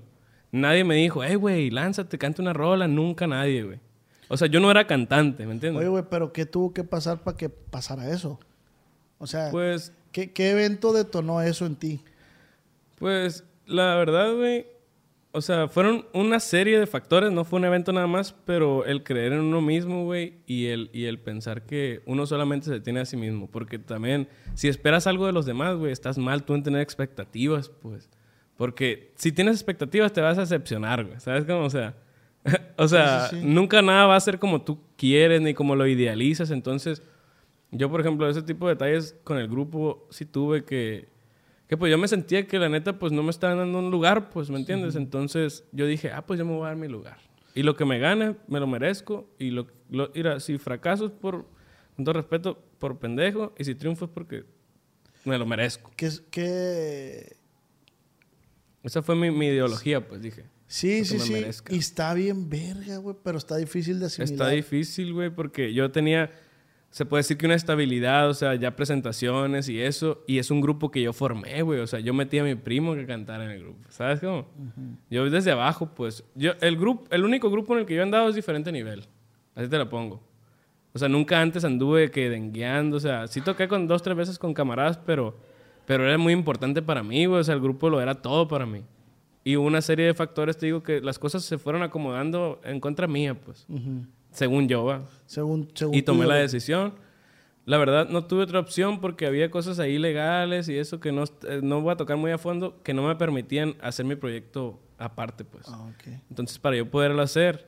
Nadie me dijo, hey, güey, lánzate, canta una rola. Nunca nadie, güey. O sea, yo no era cantante, ¿me entiendes? Oye, güey, pero ¿qué tuvo que pasar para que pasara eso? O sea, pues, ¿qué, qué evento detonó eso en ti? Pues la verdad, güey, o sea, fueron una serie de factores, no fue un evento nada más, pero el creer en uno mismo, güey, y el, y el pensar que uno solamente se tiene a sí mismo, porque también si esperas algo de los demás, güey, estás mal tú en tener expectativas, pues, porque si tienes expectativas te vas a decepcionar, güey, ¿sabes cómo? O sea, o sea, Sí, sí, sí. nunca nada va a ser como tú quieres ni como lo idealizas, entonces... Yo, por ejemplo, ese tipo de detalles con el grupo sí tuve que... Que pues yo me sentía que la neta pues no me estaban dando un lugar, pues, ¿me entiendes? Entonces yo dije, ah, pues yo me voy a dar mi lugar. Y lo que me gane, me lo merezco. Y lo, lo mira, si fracaso es por, con todo respeto, por pendejo. Y si triunfo es porque me lo merezco. ¿Qué, es- qué... Esa fue mi, mi ideología, pues dije. Sí, sí, sí. merezca. Y está bien verga, güey, pero está difícil de asimilar. Está difícil, güey, porque yo tenía, se puede decir que una estabilidad, o sea, ya presentaciones y eso, y es un grupo que yo formé, güey, o sea, yo metí a mi primo que cantara en el grupo, ¿sabes cómo? Yo desde abajo, pues, yo, el grupo, el único grupo en el que yo he andado es diferente nivel, así te la pongo. O sea, nunca antes anduve que dengueando, o sea, sí toqué con dos, tres veces con camaradas, pero, pero era muy importante para mí, güey, o sea, el grupo lo era todo para mí. Y una serie de factores, te digo, que las cosas se fueron acomodando en contra mía, pues. Según yo, va. Según, según Y tomé tú, la decisión. La verdad, no tuve otra opción porque había cosas ahí legales y eso que no, eh, no voy a tocar muy a fondo, que no me permitían hacer mi proyecto aparte, pues. Ah, ok. Entonces, para yo poderlo hacer,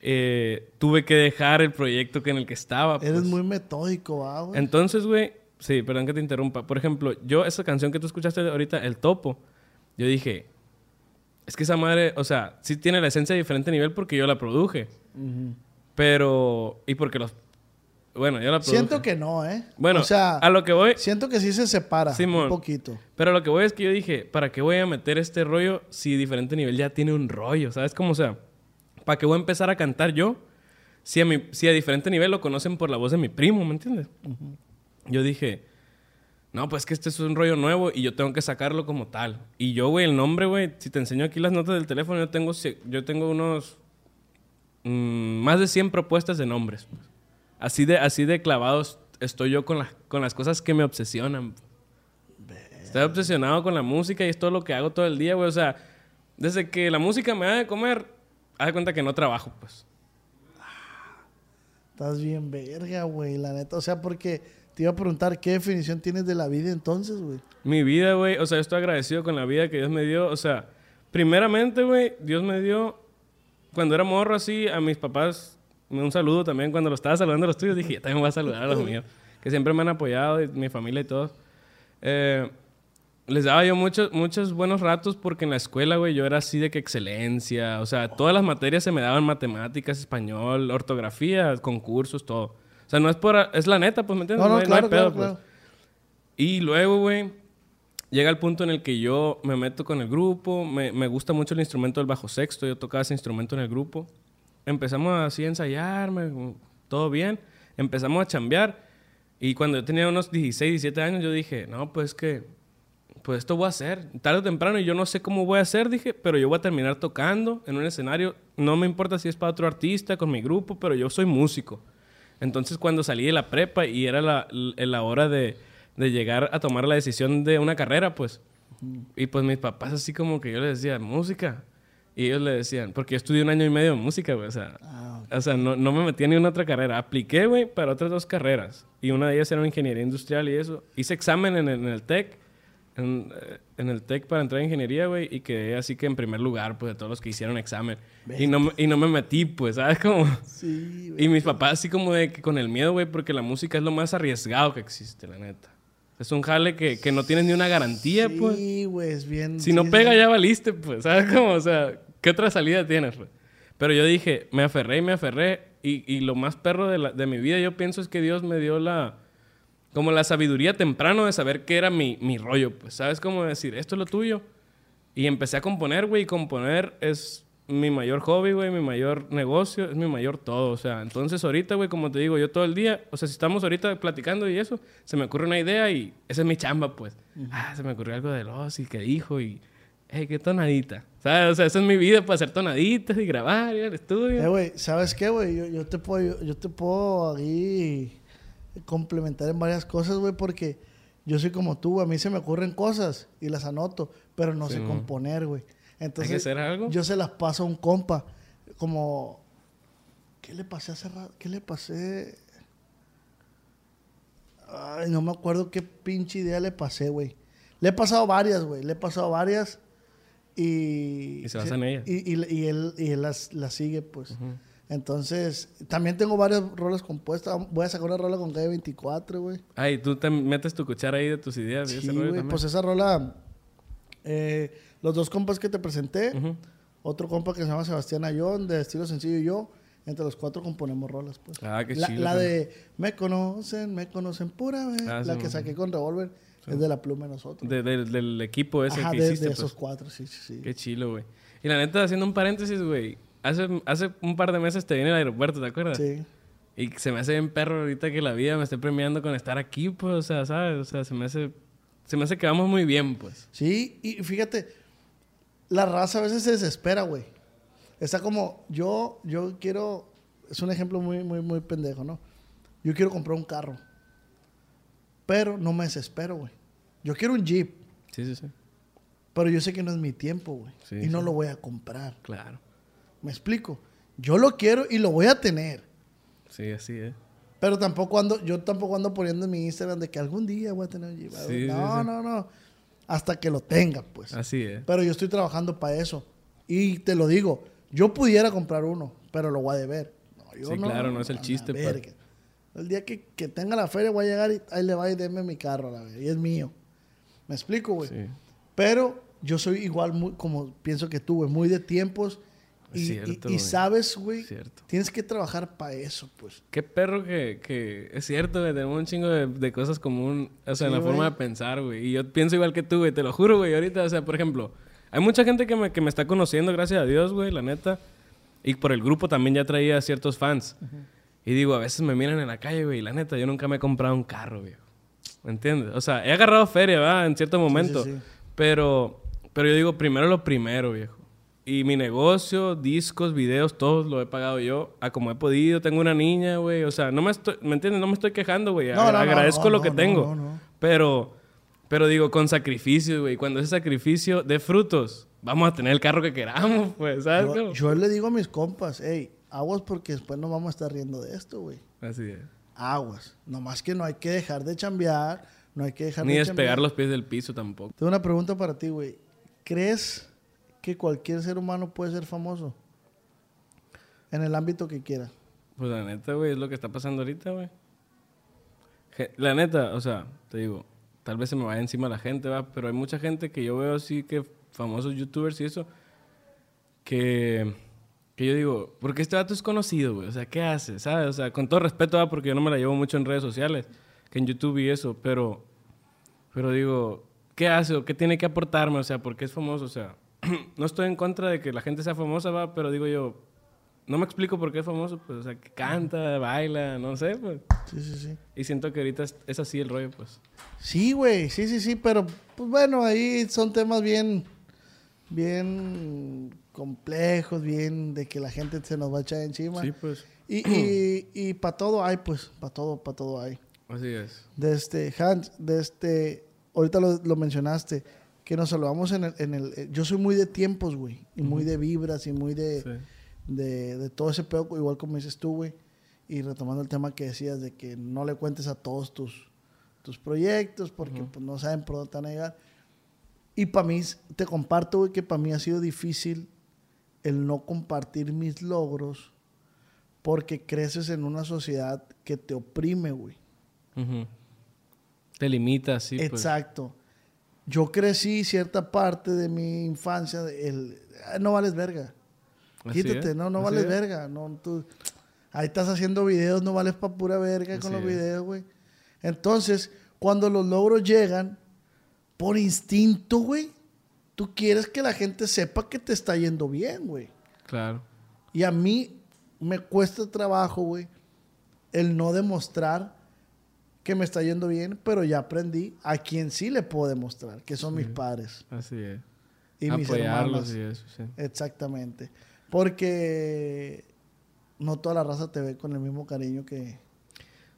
eh, tuve que dejar el proyecto que en el que estaba. Eres pues. muy metódico, ¿va, güey. Entonces, güey, sí, perdón que te interrumpa. Por ejemplo, yo, esa canción que tú escuchaste ahorita, El Topo, yo dije, es que esa madre, o sea, sí tiene la esencia de diferente nivel porque yo la produje. Ujú. Pero, y porque los, bueno, yo la produje. Siento que no, ¿eh? Bueno, o sea, a lo que voy, siento que sí se separa Simón. un poquito. pero a lo que voy es que yo dije, ¿para qué voy a meter este rollo si diferente nivel ya tiene un rollo? ¿Sabes cómo? O sea, ¿para qué voy a empezar a cantar yo si a, mi, si a diferente nivel lo conocen por la voz de mi primo, ¿me entiendes? Yo dije, no, pues que este es un rollo nuevo y yo tengo que sacarlo como tal. Y yo, güey, el nombre, güey, si te enseño aquí las notas del teléfono, yo tengo, yo tengo unos mm, más de 100 propuestas de nombres. pues. Así de, así de clavados estoy yo con, las con las cosas que me obsesionan. pues. Estoy obsesionado con la música y es todo lo que hago todo el día, güey. O sea, desde que la música me da de comer, haz de cuenta que no trabajo, pues. Estás bien verga, güey, la neta. O sea, porque te iba a preguntar qué definición tienes de la vida entonces, güey. Mi vida, güey, o sea, yo estoy agradecido con la vida que Dios me dio. O sea, primeramente, güey, Dios me dio, cuando era morro así, a mis papás, un saludo también, cuando lo estaba saludando a los tuyos, dije, yo también voy a saludar a los míos, que siempre me han apoyado, y mi familia y todo. Eh, les daba yo muchos, muchos buenos ratos porque en la escuela, güey, yo era así de que excelencia. O sea, todas las materias se me daban matemáticas, español, ortografía, concursos, todo. O sea, no es por... Es la neta, pues, ¿me entiendes? No, no, claro, hay pedo, claro, pues. claro. Y luego, güey, llega el punto en el que yo me meto con el grupo. Me, me gusta mucho el instrumento del bajo sexto. Yo tocaba ese instrumento en el grupo. Empezamos así a ensayar, me- todo bien. Empezamos a chambear. Y cuando yo tenía unos 16, 17 años, yo dije, no, pues que, pues esto voy a hacer. Tarde o temprano, y yo no sé cómo voy a hacer, dije, pero yo voy a terminar tocando en un escenario. No me importa si es para otro artista, con mi grupo, pero yo soy músico. Entonces, cuando salí de la prepa y era la, la hora de, de llegar a tomar la decisión de una carrera, pues. Y pues mis papás así como que yo les decía, música. Y ellos le decían, porque yo estudié un año y medio de música, güey. O sea, Ah, o sea no, no me metí en otra carrera. Apliqué, güey, para otras dos carreras. Y una de ellas era ingeniería industrial y eso. Hice examen en el, en el TEC. En, eh, en el TEC para entrar a ingeniería, güey. Y quedé así que en primer lugar, pues, de todos los que hicieron examen. Y no, me- y no me metí, pues, ¿sabes? Como... Sí, güey. Y mis papás así como de que con el miedo, güey, porque la música es lo más arriesgado que existe, la neta. Es un jale que, que no tienes ni una garantía, pues. Sí, güey, es bien. Si no sí, pega sí. ya valiste, pues. ¿Sabes cómo? O sea, ¿qué otra salida tienes, güey? Pero yo dije, me aferré y me aferré. Y, y lo más perro de, la- de mi vida, yo pienso, es que Dios me dio la... Como la sabiduría temprano de saber qué era mi, mi rollo, pues. ¿Sabes cómo decir? Esto es lo tuyo. Y empecé a componer, güey. Y componer es mi mayor hobby, güey. Mi mayor negocio. Es mi mayor todo. O sea, entonces ahorita, güey, como te digo, yo todo el día... O sea, si estamos ahorita platicando y eso, se me ocurre una idea y esa es mi chamba, pues. Ah, se me ocurrió algo de los y que dijo y... Hey, qué tonadita. ¿Sabes? O sea, esa es mi vida para hacer tonaditas y grabar y al estudio. Eh, güey, ¿sabes qué, güey? Yo, yo te puedo, yo, yo te puedo ahí complementar en varias cosas, güey, porque yo soy como tú, a mí se me ocurren cosas y las anoto, pero no Sí, sé componer, güey. Hay Entonces, que hacer algo. yo se las paso a un compa, como, ¿qué le pasé hace rato? ¿Qué le pasé? Ay, no me acuerdo qué pinche idea le pasé, güey. Le he pasado varias, güey, le he pasado varias y... Y se basa en ellas. Y, y- y él, y él las, las sigue, pues. Entonces, también tengo varias rolas compuestas. Voy a sacar una rola con Calle 24, güey. Ay, tú te metes tu cuchara ahí de tus ideas. Sí, güey. Pues esa rola, eh, los dos compas que te presenté, otro compa que se llama Sebastián Ayón, de estilo sencillo y yo, entre los cuatro componemos rolas, pues. Ah, qué la, chido, La de Me conocen, me conocen pura, güey. Ah, la sí, que saqué con Revolver es de la pluma de nosotros. De- de- del equipo ese Ajá, que de, hiciste. de pues. esos cuatro, sí, sí, sí. Qué chilo, güey. Y la neta, haciendo un paréntesis, güey. Hace, hace un par de meses te vine al aeropuerto, ¿te acuerdas? Sí. Y se me hace bien perro ahorita que la vida me esté premiando con estar aquí, pues, o sea, ¿sabes? O sea, se me hace... Se me hace que vamos muy bien, pues. Sí, y fíjate, la raza a veces se desespera, güey. Está como, yo, yo quiero, es un ejemplo muy, muy, muy pendejo, ¿no? Yo quiero comprar un carro, pero no me desespero, güey. Yo quiero un Jeep, Sí, sí, sí. Pero yo sé que no es mi tiempo, güey. Sí, y no sí. lo voy a comprar. Claro. ¿Me explico? Yo lo quiero y lo voy a tener. Sí, así es. Pero tampoco ando, yo tampoco ando poniendo en mi Instagram de que algún día voy a tener un G-Wagon. Sí, sí, no, no, no. Hasta que lo tenga, pues. Así es. Pero yo estoy trabajando para eso. Y te lo digo, yo pudiera comprar uno, pero lo voy a deber. No, yo Sí, claro, no es el chiste, pues. verga. El día que, que tenga la feria voy a llegar y ahí le va y deme mi carro, a la verga. Y es mío. ¿Me explico, güey? Sí. Pero yo soy igual, muy, como pienso que tú, güey, muy de tiempos. Y, cierto, y- y güey. sabes, güey, tienes que trabajar para eso, pues. Qué perro que, que es cierto, güey. Tenemos un chingo de, de cosas común, o sea, en la forma de pensar, güey. Y yo pienso igual que tú, güey. Te lo juro, güey. Ahorita, o sea, por ejemplo, hay mucha gente que me, que me está conociendo, gracias a Dios, güey, la neta. Y por el grupo también ya traía ciertos fans. Y digo, a veces me miran en la calle, güey. y La neta, yo nunca me he comprado un carro, güey. ¿Me entiendes? O sea, he agarrado feria, ¿verdad? En cierto momento. sí. Pero, pero yo digo, primero lo primero, viejo. Y mi negocio, discos, videos, todos lo he pagado yo a como he podido. Tengo una niña, güey. O sea, no me estoy, ¿me entiendes? No me estoy quejando, güey. No, no, no, Agradezco no, lo que tengo. Pero, pero digo, con sacrificio, güey. Cuando ese sacrificio de frutos, vamos a tener el carro que queramos, pues, ¿sabes? Yo, le digo a mis compas, hey, aguas porque después nos vamos a estar riendo de esto, güey. Así es. Aguas. Nomás que no hay que dejar de chambear, no hay que dejar Ni de despegar chambear. los pies del piso tampoco. Tengo una pregunta para ti, güey. ¿Crees que cualquier ser humano puede ser famoso? En el ámbito que quiera. Pues la neta, güey, es lo que está pasando ahorita, güey. La neta, o sea, te digo, tal vez se me vaya encima la gente, va, pero hay mucha gente que yo veo así que famosos youtubers y eso, que, que yo digo, porque este vato es conocido, güey, o sea, ¿qué hace? ¿Sabes? O sea, con todo respeto, va, porque yo no me la llevo mucho en redes sociales, que en YouTube y eso, pero, pero digo, ¿qué hace o qué tiene que aportarme? O sea, porque es famoso, o sea, no estoy en contra de que la gente sea famosa, va, pero digo yo, no me explico por qué es famoso, pues, o sea, que canta, baila, no sé, pues. Sí, sí, sí. Y siento que ahorita es, es así el rollo, pues. Sí, güey, sí, sí, sí, pero pues bueno, ahí son temas bien, bien complejos, bien de que la gente se nos va a echar encima. Sí, pues. Y, y, y para todo hay, pues, para todo, para todo hay. Así es. De este, Hans, de este, ahorita lo, lo mencionaste, que nos salvamos en el, en el, eh, yo soy muy de tiempos, güey, y muy de vibras y muy de, Sí. de, de todo ese pedo, igual como dices tú, güey. Y retomando el tema que decías de que no le cuentes a todos tus, tus proyectos porque pues, no saben por dónde te van a llegar. Y para mí, te comparto, güey, que para mí ha sido difícil el no compartir mis logros porque creces en una sociedad que te oprime, güey. Te limita, sí, pues. Yo crecí cierta parte de mi infancia, el, "Ah, no vales verga. Así Quítate, es, no, no así vales es. verga. No, tú, ahí estás haciendo videos, no vales pa' pura verga con los es. videos, güey. Entonces, cuando los logros llegan, por instinto, güey, tú quieres que la gente sepa que te está yendo bien, güey. Claro. Y a mí me cuesta trabajo, güey, el no demostrar que me está yendo bien, pero ya aprendí a quien sí le puedo demostrar, que son mis padres Así es. y mis hermanos. y eso, sí. Exactamente. Porque no toda la raza te ve con el mismo cariño que...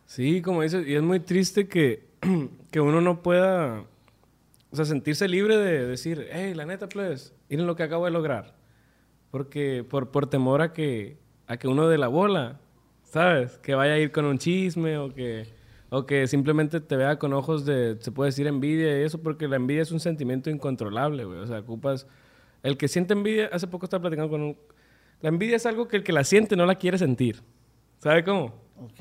Sí, como dices, y es muy triste que, que uno no pueda, o sea, sentirse libre de decir, hey, la neta, pues, miren lo que acabo de lograr. Porque por, por temor a que, a que uno de la bola, ¿sabes? Que vaya a ir con un chisme o que, o que simplemente te vea con ojos de, se puede decir, envidia y eso, porque la envidia es un sentimiento incontrolable, güey. O sea, ocupas... El que siente envidia, hace poco estaba platicando con un... La envidia es algo que el que la siente no la quiere sentir. ¿Sabe cómo? Ok.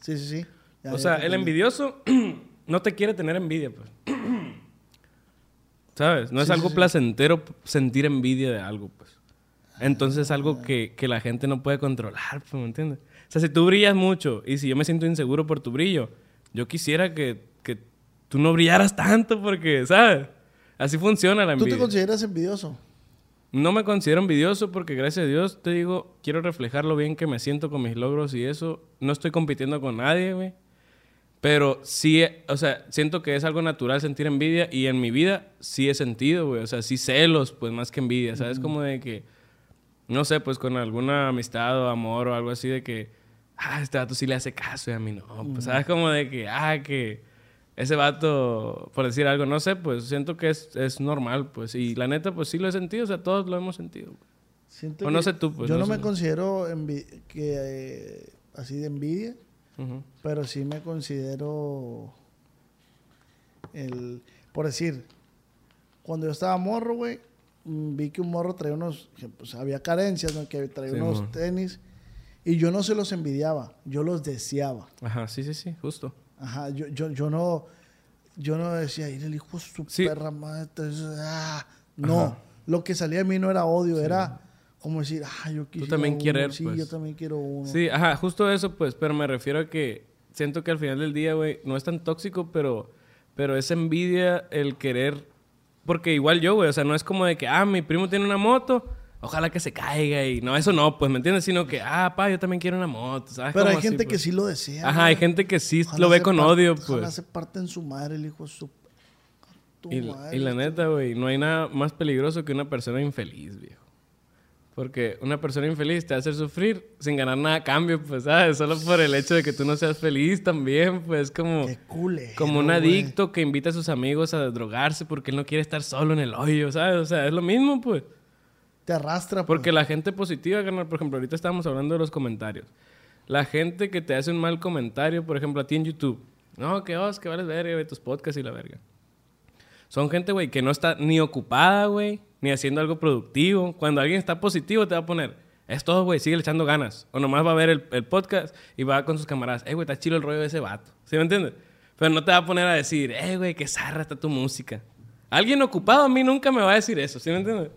Sí, sí, sí. Ya- o sea, el envidioso no te quiere tener envidia, pues. ¿Sabes? No es Sí, algo sí. placentero sentir envidia de algo, pues. Entonces es algo que, que la gente no puede controlar, pues, ¿me entiendes? O sea, si tú brillas mucho y si yo me siento inseguro por tu brillo, yo quisiera que, que tú no brillaras tanto porque, ¿sabes? Así funciona la ¿Tú te envidia. consideras envidioso? No me considero envidioso porque gracias a Dios te digo, quiero reflejar lo bien que me siento con mis logros y eso. No estoy compitiendo con nadie, güey. Pero sí, o sea, siento que es algo natural sentir envidia y en mi vida sí he sentido, güey. O sea, sí celos, pues más que envidia, ¿sabes? Como de que, no sé, pues con alguna amistad o amor o algo así de que, ah, este vato sí le hace caso y a mí no. Pues, ¿sabes? Como de que, ah, que, ese vato, por decir algo, no sé, pues siento que es, es normal, pues. Y la neta, pues sí lo he sentido, o sea, todos lo hemos sentido. Siento O no sé tú, pues, Yo no sé. me considero que eh, así de envidia, pero sí me considero el, por decir, cuando yo estaba morro, güey, mm, vi que un morro traía unos, que, pues había carencias, ¿no? Que traía Sí, unos tenis y yo no se los envidiaba, yo los deseaba. Ajá, sí, sí, sí, justo. Ajá, yo, yo, yo no, yo no decía, ir el hijo de su Sí. perra madre, ah", no, Ajá. lo que salía de mí no era odio, era como decir, ah, yo quisiera también uno, sí, pues. yo también quiero uno. Sí, ajá, justo eso, pues, pero me refiero a que siento que al final del día, güey, no es tan tóxico, pero, pero es envidia el querer, porque igual yo, güey, o sea, no es como de que, ah, mi primo tiene una moto, ojalá que se caiga y no, eso no, pues, ¿me entiendes? Sino que, ah, pa, yo también quiero una moto, ¿sabes? Pero hay así, gente que pues. sí lo desea. Ajá, hay gente que sí Ojalá lo ve con odio, Ojalá pues. se parte en su madre el hijo su... tu Y, la- madre, y la este- neta, güey, no hay nada más peligroso que una persona infeliz, viejo. Porque una persona infeliz te hace sufrir sin ganar nada a cambio, pues, ¿sabes? Solo por el hecho de que tú no seas feliz también, pues, como, Qué culero, como un adicto que invita a sus amigos a drogarse porque él no quiere estar solo en el hoyo, ¿sabes? O sea, es lo mismo, pues. Te arrastra. Porque pues. la gente positiva, carnal, por ejemplo, ahorita estábamos hablando de los comentarios. La gente que te hace un mal comentario, por ejemplo, a ti en YouTube. No, que os, que vales verga, ve tus podcasts y la verga. Son gente, güey, que no está ni ocupada, güey, ni haciendo algo productivo. Cuando alguien está positivo, te va a poner, es todo, güey, sigue echando ganas. O nomás va a ver el, el podcast y va con sus camaradas, eh, güey, está chido el rollo de ese vato. ¿Sí me entiendes? Pero no te va a poner a decir, eh, güey, qué zarra está tu música. Alguien ocupado a mí nunca me va a decir eso, ¿sí me entiendes?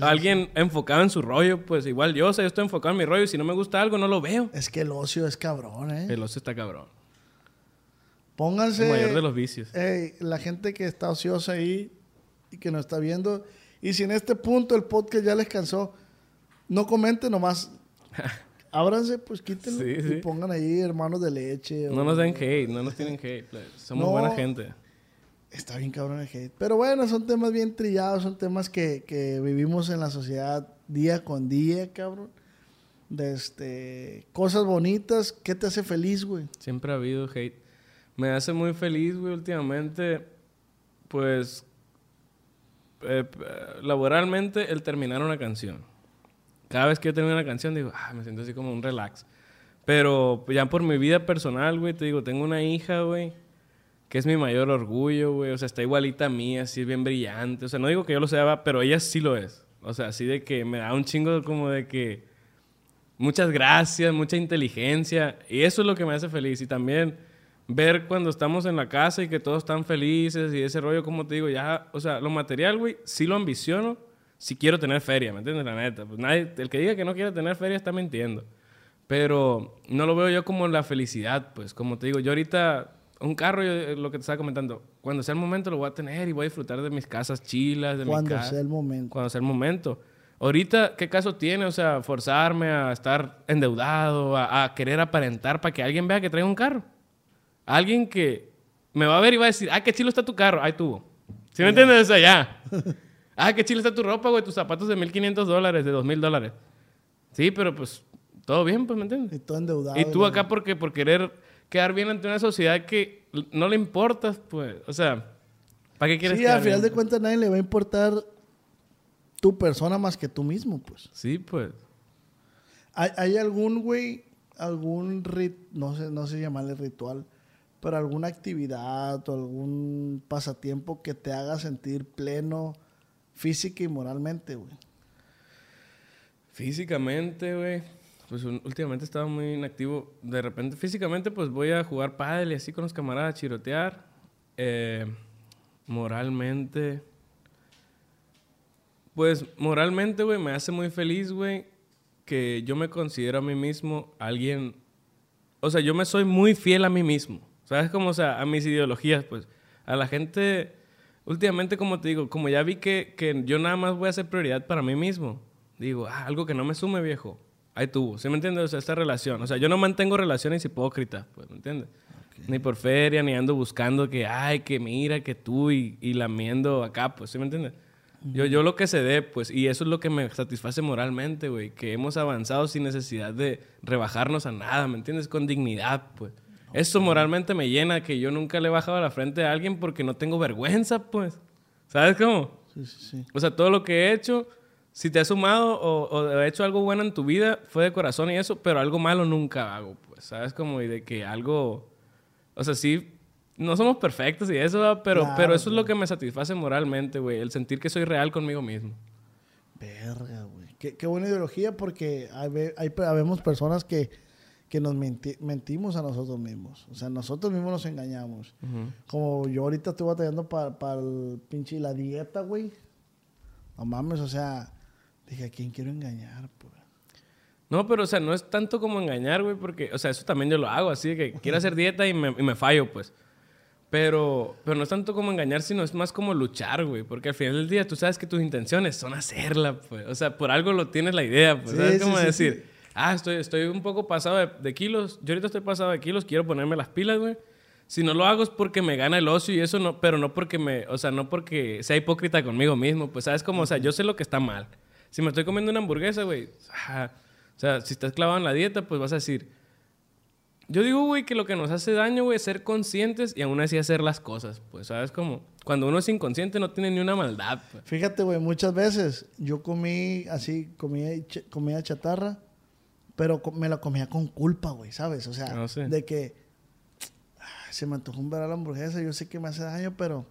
Alguien enfocado en su rollo, pues igual yo, o sea, yo estoy enfocado en mi rollo y si no me gusta algo, no lo veo. Es que el ocio es cabrón, ¿eh? El ocio está cabrón. Pónganse... El mayor de los vicios. Ey, la gente que está ociosa ahí y que nos está viendo. Y si en este punto el podcast ya les cansó, no comenten nomás. Ábranse, pues quítenlo Sí, y pongan ahí hermanos de leche. No o- nos den hate, no nos tienen hate. pues. Somos No. buena gente. Está bien cabrón el hate. Pero bueno, son temas bien trillados, son temas que, que vivimos en la sociedad día con día, cabrón. De este, cosas bonitas. ¿Qué te hace feliz, güey? Siempre ha habido hate. Me hace muy feliz, güey, últimamente, pues, eh, laboralmente, el terminar una canción. Cada vez que yo termino una canción, digo, ah, me siento así como un relax. Pero ya por mi vida personal, güey, te digo, tengo una hija, güey, que es mi mayor orgullo, güey. O sea, está igualita a mí, así bien brillante. O sea, no digo que yo lo sea, pero ella sí lo es. O sea, así de que me da un chingo como de que muchas gracias, mucha inteligencia. Y eso es lo que me hace feliz. Y también ver cuando estamos en la casa y que todos están felices y ese rollo, como te digo, ya, o sea, lo material, güey, sí lo ambiciono si quiero tener feria, ¿me entiendes? La neta. Pues nadie, el que diga que no quiere tener feria está mintiendo. Pero no lo veo yo como la felicidad, pues, como te digo, yo ahorita, un carro, yo, eh, lo que te estaba comentando, cuando sea el momento lo voy a tener y voy a disfrutar de mis casas chilas, de mi Cuando casa sea el momento. cuando sea el momento. Ahorita, ¿qué caso tiene? O sea, forzarme a estar endeudado, a, a querer aparentar para que alguien vea que traigo un carro. Alguien que me va a ver y va a decir, ah, qué chilo está tu carro. Ahí tuvo. ¿Sí me entiendes? O sea, ya. ah, qué chilo está tu ropa, güey, tus zapatos de 1.500 dólares, de 2.000 dólares. Sí, pero pues, todo bien, pues, ¿me entiendes? Y todo endeudado. Y tú acá porque por querer quedar bien ante una sociedad que no le importas, pues. O sea, ¿para qué quieres Sí, al final bien? de cuentas nadie le va a importar tu persona más que tú mismo, pues. Sí, pues. ¿Hay, hay algún, güey, algún rit, no sé, no sé llamarle ritual, pero alguna actividad o algún pasatiempo que te haga sentir pleno física y moralmente, güey? Físicamente, güey. Pues últimamente estaba muy inactivo. De repente, físicamente, pues voy a jugar pádel y así con los camaradas, chirotear. Eh, moralmente. Pues moralmente, güey, me hace muy feliz, güey, que yo me considero a mí mismo alguien. O sea, yo me soy muy fiel a mí mismo. ¿Sabes cómo? O sea, a mis ideologías, pues. A la gente. Últimamente, como te digo, como ya vi que, que yo nada más voy a ser prioridad para mí mismo, digo, ah, algo que no me sume, viejo. Ahí tuvo. ¿Sí me entiendes? O sea, esta relación. O sea, yo no mantengo relaciones hipócritas, pues, ¿me entiendes? Ni por feria, ni ando buscando que, ay, que mira, que tú y, y lamiendo acá, pues, ¿sí me entiendes? Yo, yo lo que se dé, pues, y eso es lo que me satisface moralmente, güey, que hemos avanzado sin necesidad de rebajarnos a nada, ¿me entiendes? Con dignidad, pues. Eso moralmente me llena, que yo nunca le he bajado la frente a alguien porque no tengo vergüenza, pues. ¿Sabes cómo? Sí, sí, sí. O sea, todo lo que he hecho, si te has sumado o, o he hecho algo bueno en tu vida, fue de corazón y eso, pero algo malo nunca hago, pues. ¿Sabes cómo? Y de que algo... O sea, sí, no somos perfectos y eso, ¿verdad? pero, Claro, pero eso es lo güey. que me satisface moralmente, güey. El sentir que soy real conmigo mismo. Verga, güey. Qué, qué buena ideología porque hay, hay, habemos personas que, que nos menti- mentimos a nosotros mismos. O sea, nosotros mismos nos engañamos. Como yo ahorita estoy batallando para el pinche la dieta, güey. No mames, o sea, dije, ¿a quién quiero engañar, pues? No, pero o sea, no es tanto como engañar, güey, porque, o sea, eso también yo lo hago, así que quiero hacer dieta y me, y me fallo, pues. Pero, pero no es tanto como engañar, sino es más como luchar, güey, porque al final del día tú sabes que tus intenciones son hacerla, pues. O sea, por algo lo tienes la idea, pues. Sí, ¿Sabes sí, cómo sí, decir? Ah, estoy, estoy un poco pasado de, de kilos. Yo ahorita estoy pasado de kilos, quiero ponerme las pilas, güey. Si no lo hago es porque me gana el ocio y eso no, pero no porque me, o sea, no porque sea hipócrita conmigo mismo, pues sabes como, o sea, yo sé lo que está mal. Si me estoy comiendo una hamburguesa, güey, ah, o sea, si estás clavado en la dieta, pues vas a decir, yo digo, güey, que lo que nos hace daño, güey, es ser conscientes y aún así hacer las cosas, pues sabes como, cuando uno es inconsciente no tiene ni una maldad, pues. Fíjate, güey, muchas veces yo comí así, comía ch- comida chatarra, pero me la comía con culpa, güey, ¿sabes? O sea, Ah, sí. de que ah, se me antojó un ver a la hamburguesa, yo sé que me hace daño, pero...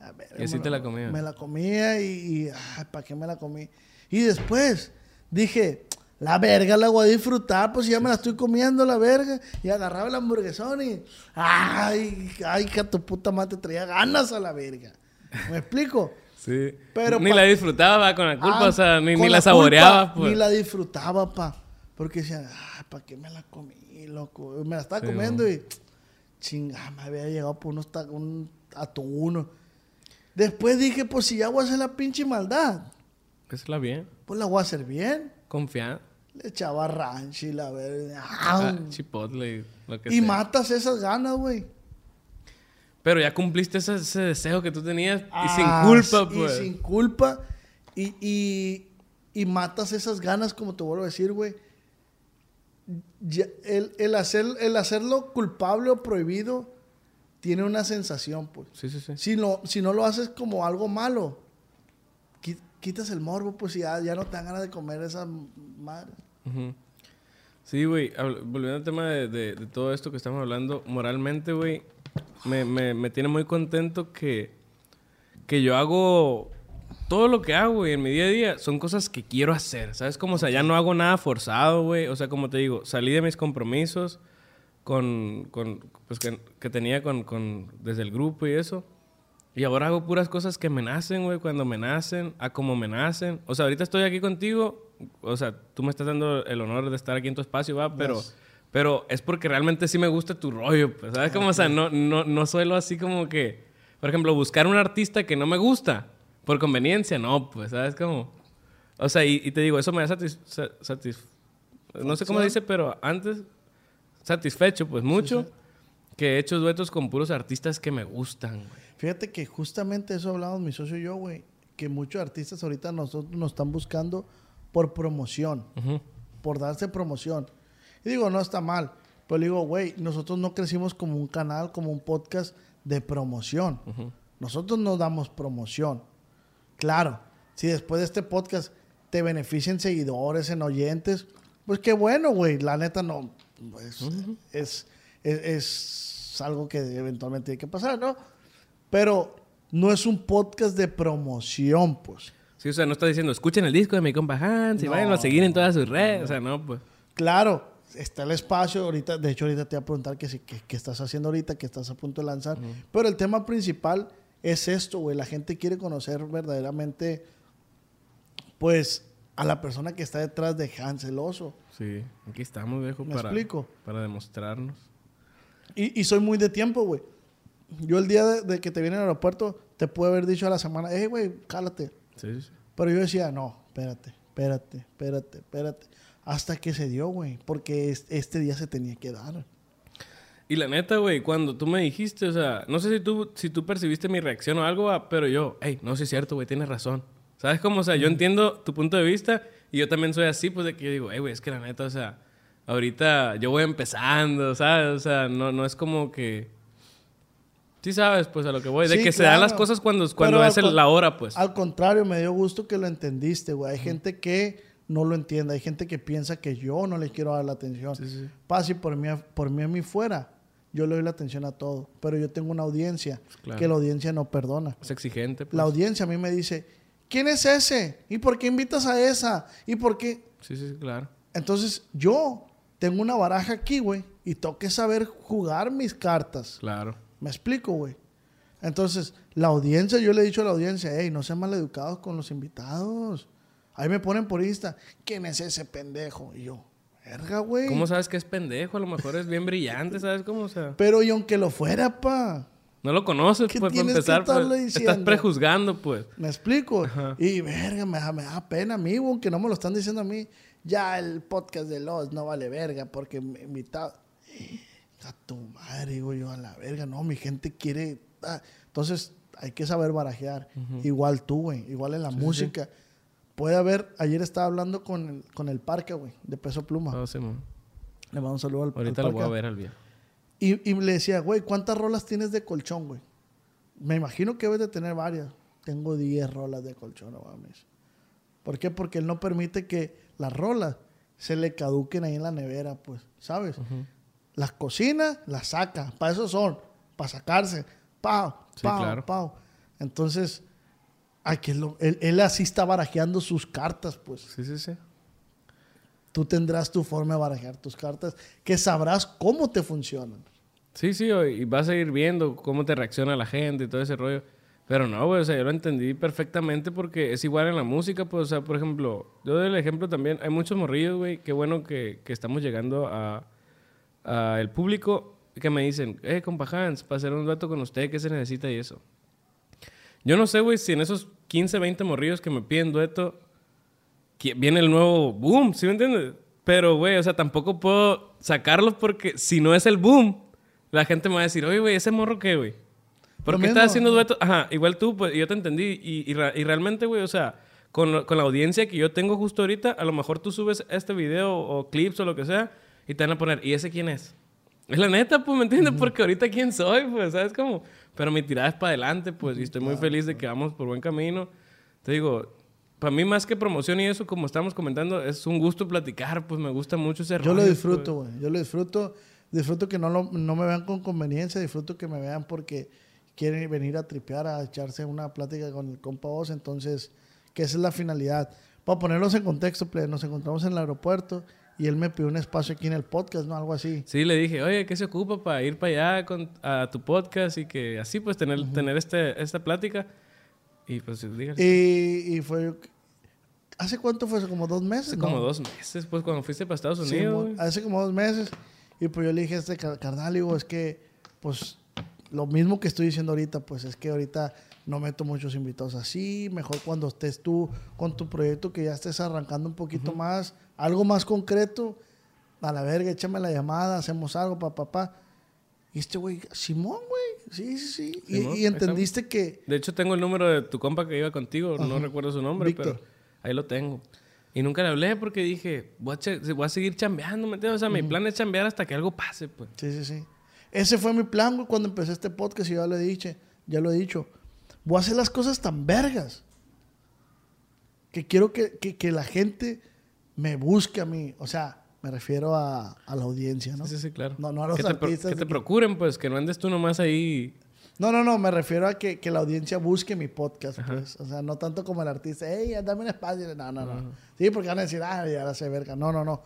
a ver, Y así me te la comías. Me la comía y, y ¿para qué me la comí? Y después dije, la verga la voy a disfrutar, pues ya me la estoy comiendo, la verga. Y agarraba el hamburguesón y, ay, ay, que a tu puta madre te traía ganas a la verga. ¿Me explico? Sí. Pero ni pa- la disfrutaba con la culpa, Ah, o sea, ni, ni la, culpa, saboreaba, pues. Ni la disfrutaba, pa. Porque decían, ah, ¿para qué me la comí, loco? Me la estaba Sí, comiendo y, chingada, me había llegado por unos un atún. Después dije, pues si ya voy a hacer la pinche maldad, Hazla bien, pues la voy a hacer bien. confiar. Le echaba ranch y la verga. Ah, chipotle, lo que y sea. matas esas ganas, güey. Pero ya cumpliste ese, ese deseo que tú tenías y sin Ah, culpa, pues. Y sin culpa. Y, y, y matas esas ganas, como te vuelvo a decir, güey. El, el, hacer, el hacerlo culpable o prohibido tiene una sensación, pues. Sí, sí, sí. Si no, si no lo haces como algo malo, qui- quitas el morbo, pues y ya, ya no te dan ganas de comer esa madre. Ujú. Sí, güey, volviendo al tema de, de- de todo esto que estamos hablando, moralmente, güey, me, me- me tiene muy contento que, que yo hago todo lo que hago, güey, en mi día a día, son cosas que quiero hacer, ¿sabes? Como, o sea, ya no hago nada forzado, güey, o sea, como te digo, salí de mis compromisos con, con pues, que, que tenía con, con, desde el grupo y eso. Y ahora hago puras cosas que me nacen, güey, cuando me nacen, a como me nacen. O sea, ahorita estoy aquí contigo, o sea, tú me estás dando el honor de estar aquí en tu espacio, va, pero, Yes. pero es porque realmente sí me gusta tu rollo, pues, ¿sabes? Como, o sea, no, no, no suelo así como que, por ejemplo, buscar un artista que no me gusta, por conveniencia, no, pues, ¿sabes? Como, o sea, y, y te digo, eso me da satis, sa- satis- no sé cómo se dice, pero antes, satisfecho, pues, mucho, que he hecho duetos con puros artistas que me gustan, güey. Fíjate que justamente eso hablamos mi socio y yo, güey. Que muchos artistas ahorita nosotros nos están buscando por promoción. Por darse promoción. Y digo, no está mal. Pero le digo, güey, nosotros no crecimos como un canal, como un podcast de promoción. Nosotros no damos promoción. Claro, si después de este podcast te benefician seguidores, en oyentes, pues qué bueno, güey. La neta no. Pues, es, es, es algo que eventualmente tiene que pasar, ¿no? Pero no es un podcast de promoción, pues. Sí, o sea, no está diciendo, escuchen el disco de mi compa Hans y No. vayan a seguir en todas sus redes. O sea, no, pues. Claro, está el espacio. Ahorita, de hecho, ahorita te voy a preguntar qué, qué- qué estás haciendo ahorita, qué estás a punto de lanzar. Pero el tema principal es esto, güey. La gente quiere conocer verdaderamente, pues, a la persona que está detrás de Hans el Oso. Sí, aquí estamos, viejo, ¿Me para, explico? para demostrarnos. Y, y soy muy de tiempo, güey. Yo el día de, de que te viene al aeropuerto, te puedo haber dicho a la semana, hey, güey, cálate. Sí, sí, sí. Pero yo decía, no, espérate, espérate, espérate, espérate. Hasta que se dio, güey. Porque es- este día se tenía que dar. Y la neta, güey, cuando tú me dijiste, o sea, no sé si tú, si tú percibiste mi reacción o algo, ah, pero yo, hey, no, sí es cierto, güey, tienes razón. ¿Sabes cómo? O sea, yo entiendo tu punto de vista y yo también soy así, pues de que yo digo, hey, güey, es que la neta, o sea, ahorita yo voy empezando, ¿sabes? O sea, no, no es como que... Sí sabes, pues, a lo que voy. De Sí, que se dan las claro. cosas cuando, cuando es el- la hora, pues. Al contrario, me dio gusto que lo entendiste, güey. Hay gente que no lo entiende. Hay gente que piensa que yo no le quiero dar la atención. Sí, sí. Paz, si por mí, por mí a mí fuera, yo le doy la atención a todo. Pero yo tengo una audiencia claro. que la audiencia no perdona. Es exigente, pues. La audiencia a mí me dice, ¿quién es ese? ¿Y por qué invitas a esa? ¿Y por qué? Sí, sí, claro. Entonces, yo tengo una baraja aquí, güey, y tengo que saber jugar mis cartas. Claro. ¿Me explico, güey? Entonces, la audiencia, yo le he dicho a la audiencia, hey, no sean maleducados con los invitados. Ahí me ponen por Insta, ¿quién es ese pendejo? Y yo, verga, güey. ¿Cómo sabes que es pendejo? A lo mejor es bien brillante, ¿sabes cómo? O sea, Pero y aunque lo fuera, pa. No lo conoces, ¿Qué pues, para tienes que empezar. pues, estás prejuzgando, pues. ¿Me explico? Ajá. Y verga, me da, me da pena a mí, güey, aunque no me lo están diciendo a mí. Ya el podcast de los no vale verga porque me invitado. A tu madre, güey, yo a la verga. No, mi gente quiere. ah. Entonces, hay que saber barajear. Igual tú, güey. Igual en la música. Puede haber. Ayer estaba hablando con el, con el parque, güey, de peso pluma. No, Simón. Le mando un saludo al, Ahorita al lo voy a ver al viejo. Y, y le decía, güey, ¿cuántas rolas tienes de colchón, güey? Me imagino que debes de tener varias. Tengo 10 rolas de colchón, no mames. ¿Por qué? Porque él no permite que las rolas se le caduquen ahí en la nevera, pues, ¿sabes? Las cocina, las saca. Para eso son. Para sacarse. Pau, Sí, pau, claro. pau. Entonces, ay, que lo- él, él así está barajeando sus cartas, pues. Sí, sí, sí. Tú tendrás tu forma de barajear tus cartas, que sabrás cómo te funcionan. Sí, sí, y vas a ir viendo cómo te reacciona la gente y todo ese rollo. Pero no, güey, o sea, yo lo entendí perfectamente porque es igual en la música, pues, o sea, por ejemplo, yo doy el ejemplo también, hay muchos morrillos, güey, qué bueno que, que estamos llegando a, a el público que me dicen, eh, compa Hans, para hacer un dueto con usted, ¿qué se necesita y eso? Yo no sé, güey, si en esos 15, 20 morrillos que me piden dueto, viene el nuevo boom, ¿sí me entiendes? Pero, güey, o sea, tampoco puedo sacarlos porque si no es el boom, la gente me va a decir, oye, güey, ¿ese morro qué, güey? ¿Por qué estás haciendo dueto? Ajá, igual tú, pues, yo te entendí. Y, y, y realmente, güey, o sea, con, con la audiencia que yo tengo justo ahorita, a lo mejor tú subes este video o clips o lo que sea y te van a poner, ¿y ese quién es? Es la neta, pues, ¿me entiendes? Porque ahorita quién soy, pues, ¿sabes cómo? Pero mi tirada es para adelante, pues, y estoy muy feliz de que vamos por buen camino. Te digo, para mí más que promoción y eso, como estamos comentando, es un gusto platicar, pues me gusta mucho ese Yo lo rollo, disfruto, pues. güey. Yo lo disfruto. Disfruto que no, lo- no me vean con conveniencia. Disfruto que me vean porque quieren venir a tripear, a echarse una plática con el compa vos. Entonces, que esa es la finalidad. Para ponerlos en contexto, plebe, nos encontramos en el aeropuerto y él me pidió un espacio aquí en el podcast, ¿no? Algo así. Sí, le dije, oye, ¿qué se ocupa para ir para allá con, a tu podcast y que así pues tener, tener este, esta plática? Y pues dígale, Y, y fue... ¿Hace cuánto fue? ¿Hace como dos meses? hace No. como dos meses, pues cuando fuiste para Estados Sí, Unidos. güey. hace como dos meses. Y pues yo le dije a este car- carnal, digo, es que, pues, lo mismo que estoy diciendo ahorita, pues es que ahorita no meto muchos invitados así. Mejor cuando estés tú con tu proyecto, que ya estés arrancando un poquito más, algo más concreto. A la verga, échame la llamada, hacemos algo, papá, papá. Y este güey, Simón, güey, sí, sí, sí. Y- y, entendiste que, De hecho, tengo el número de tu compa que iba contigo, no Ajá. recuerdo su nombre, Víctor. pero ahí lo tengo. Y nunca le hablé porque dije, voy a, voy a seguir chambeando, ¿me entiendes? O sea, mi plan es chambear hasta que algo pase, pues. Sí, sí, sí. Ese fue mi plan, güey, cuando empecé este podcast y ya lo he dicho, ya lo he dicho. Voy a hacer las cosas tan vergas que quiero que, que- que la gente me busque a mí. O sea, me refiero a, a la audiencia, ¿no? Sí, sí, claro. No, no a los que te, artistas que te que- procuren, pues, que no andes tú nomás ahí. No, no, no, me refiero a que, que la audiencia busque mi podcast, pues. O sea, no tanto como el artista, hey, dame un espacio. No, no, no. Sí, porque van a decir, ah, ya la sé verga. No, no, no.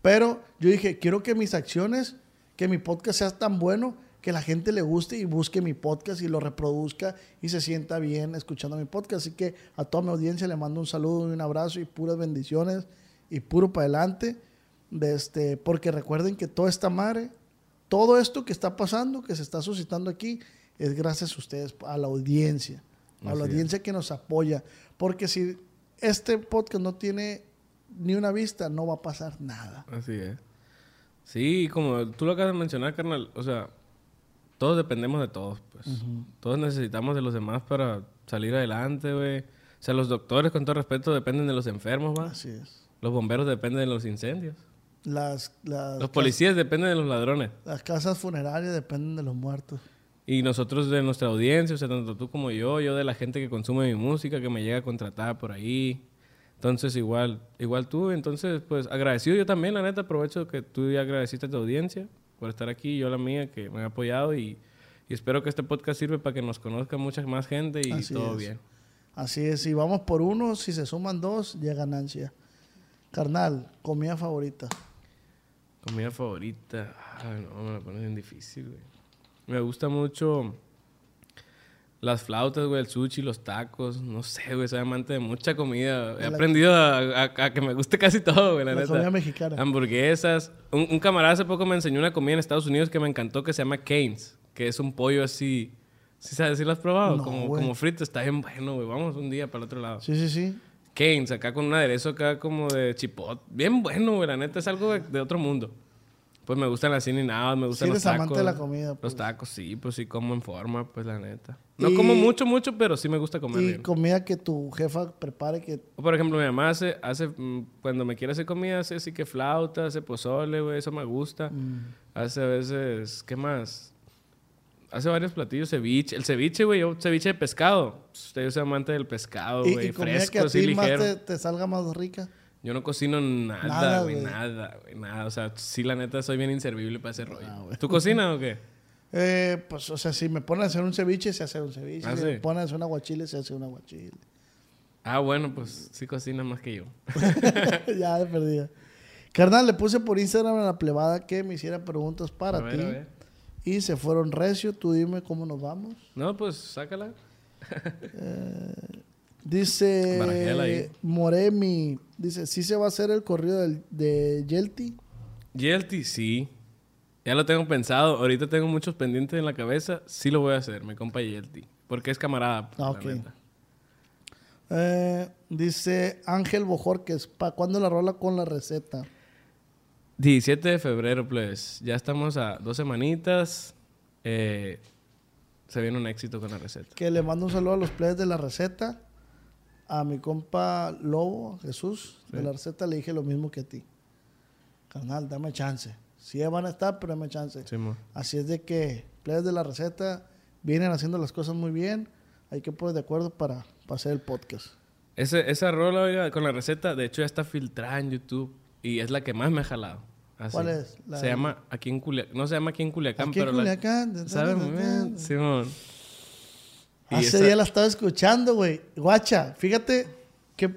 Pero yo dije, quiero que mis acciones, que mi podcast sea tan bueno que la gente le guste y busque mi podcast y lo reproduzca y se sienta bien escuchando mi podcast. Así que a toda mi audiencia le mando un saludo y un abrazo y puras bendiciones y puro para adelante. De este, porque recuerden que toda esta madre, todo esto que está pasando, que se está suscitando aquí, es gracias a ustedes, a la audiencia, a Así la es. audiencia que nos apoya. Porque si este podcast no tiene ni una vista, no va a pasar nada. Así es. Sí, como tú lo acabas de mencionar, carnal, o sea, todos dependemos de todos, pues. Todos necesitamos de los demás para salir adelante, güey. O sea, los doctores, con todo respeto, dependen de los enfermos, ¿va? Así es. Los bomberos dependen de los incendios. Las, las, Los policías dependen de los ladrones. las casas funerarias dependen de los muertos. Y nosotros de nuestra audiencia, o sea, tanto tú como yo, yo de la gente que consume mi música, que me llega a contratar por ahí. Entonces, igual, igual tú. Entonces, pues agradecido yo también, la neta. Aprovecho que tú ya agradeciste a tu audiencia por estar aquí, yo la mía, que me ha apoyado. Y, y espero que este podcast sirva para que nos conozca mucha más gente y Así todo es. bien. Así es, si vamos por uno, si se suman dos, ya ganancia. Carnal, comida favorita. Comida favorita. Ay, no, me la pones bien difícil, güey. Me gusta mucho las flautas, güey, el sushi, los tacos. No sé, güey, soy amante de mucha comida. He La- aprendido a, a- a que me guste casi todo, güey, la, La neta. comida mexicana. Hamburguesas. Un, un camarada hace poco me enseñó una comida en Estados Unidos que me encantó que se llama Canes, que es un pollo así. ¿Sí sabes? ¿Sí lo has probado? No, como, güey. como frito. Está bien bueno, güey. Vamos un día para el otro lado. Sí, sí, sí. Canes, acá con un aderezo acá como de chipot. Bien bueno, güey. La neta es algo de, de otro mundo. Pues me gustan las sin nada, me gustan Sí los tacos. de la comida, pues. Los tacos, sí, pues sí como en forma, pues la neta. No Y- como mucho, mucho, pero sí me gusta comer Y bien. comida que tu jefa prepare que... O, por ejemplo, mi mamá hace, hace mm, cuando me quiere hacer comida, hace así que flauta, hace pozole, güey, eso me gusta. Mm. Hace a veces, ¿qué más? Hace varios platillos, ceviche. El ceviche, güey, yo ceviche de pescado. Pues, Yo soy amante del pescado, güey, fresco, que a así ti más ligero. te, te salga más rica. Yo no cocino Nada, güey, nada, güey, nada. O sea, sí, la neta, soy bien inservible para ese rollo. Ah. ¿Tú cocinas o qué? Eh, pues, o sea, si me ponen a hacer un ceviche, se hace un ceviche. Ah, si sí. me ponen a hacer un aguachile, se hace un aguachile. Ah, bueno, pues sí cocinas más que yo. ya de perdida. Carnal, le puse por Instagram a la plebada que me hiciera preguntas para A ver, ti. Y se fueron recio. Tú dime cómo nos vamos. No, pues sácala. Ahí. Dice Moremi. Dice, ¿sí se va a hacer el corrido del- de Yelty? Yelty, sí. Ya lo tengo pensado. Ahorita tengo muchos pendientes en la cabeza. Sí lo voy a hacer, mi compa Yelty. Porque es camarada. pues, Ah. Eh, dice Ángel Bojorques, ¿para cuándo la rola con la receta? 17 de febrero, pues. Ya estamos a dos semanitas. Eh, se viene un éxito con la receta. Que le mando un saludo a los players de la receta. A mi compa Lobo, Jesús, de Sí. la receta, le dije lo mismo que a ti. Carnal, dame chance. Sí van a estar, pero dame chance. Sí. Así es de que players de la receta vienen haciendo las cosas muy bien. Hay que poner de acuerdo para, para hacer el podcast. Ese- esa rola, oiga, con la receta, de hecho ya está filtrada en YouTube. Y es la que más me ha jalado. ¿Cuál es? La se de- llama aquí en Culiacán. No se llama aquí en Culiacán, Aquí en pero Culiacán, la... ¿Sabes muy bien? Simón. Y Hace esa- día la estaba escuchando, güey. Guacha, fíjate que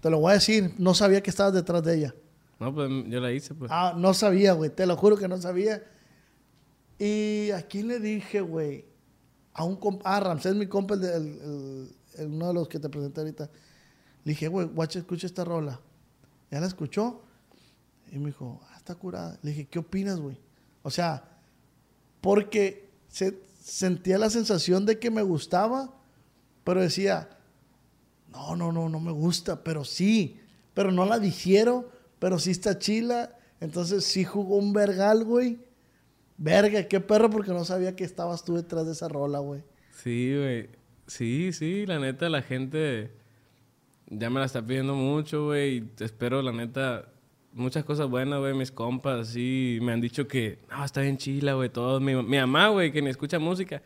te lo voy a decir. No sabía que estabas detrás de ella. No, pues yo la hice, pues. Ah, no sabía, güey. Te lo juro que no sabía. Y a quién le dije, güey. A un compa. Ah, Ramsés, mi compa, el, el- uno de los que te presenté ahorita. Le dije, güey, guacha, escucha esta rola. Ya la escuchó. Y me dijo, curada. Le dije, ¿qué opinas, güey? O sea, porque se, sentía la sensación de que me gustaba, pero decía, no, no, no, no me gusta, pero sí, pero no la digiero, pero sí está chila. Entonces sí jugó un vergal, güey. Verga, qué perro, porque no sabía que estabas tú detrás de esa rola, güey. Sí, güey. Sí, sí, la neta, la gente ya me la está pidiendo mucho, güey. Espero, la neta, muchas cosas buenas, güey. Mis compas, sí, me han dicho que, no, está bien chila, güey, todo. Mi, mi mamá, güey, que ni escucha música,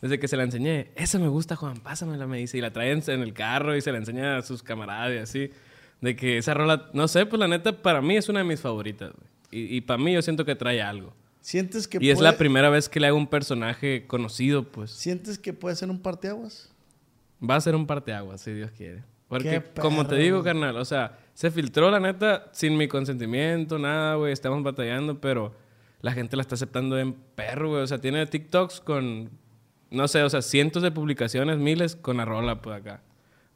desde que se la enseñé, esa me gusta, Juan, pásamela, me dice. Y la traen en el carro y se la enseña a sus camaradas y así. De que esa rola, no sé, pues la neta, para mí es una de mis favoritas, güey. Y, y para mí yo siento que trae algo. ¿Sientes que Y es la primera vez que le hago un personaje conocido, pues. ¿Sientes que puede ser un parteaguas? Va a ser un parteaguas, si Dios quiere. Porque, como te digo, carnal, o sea, se filtró la neta sin mi consentimiento, nada, güey. Estamos batallando, pero la gente la está aceptando en perro, güey. O sea, tiene TikToks con, no sé, o sea, cientos de publicaciones, miles con la rola, pues acá.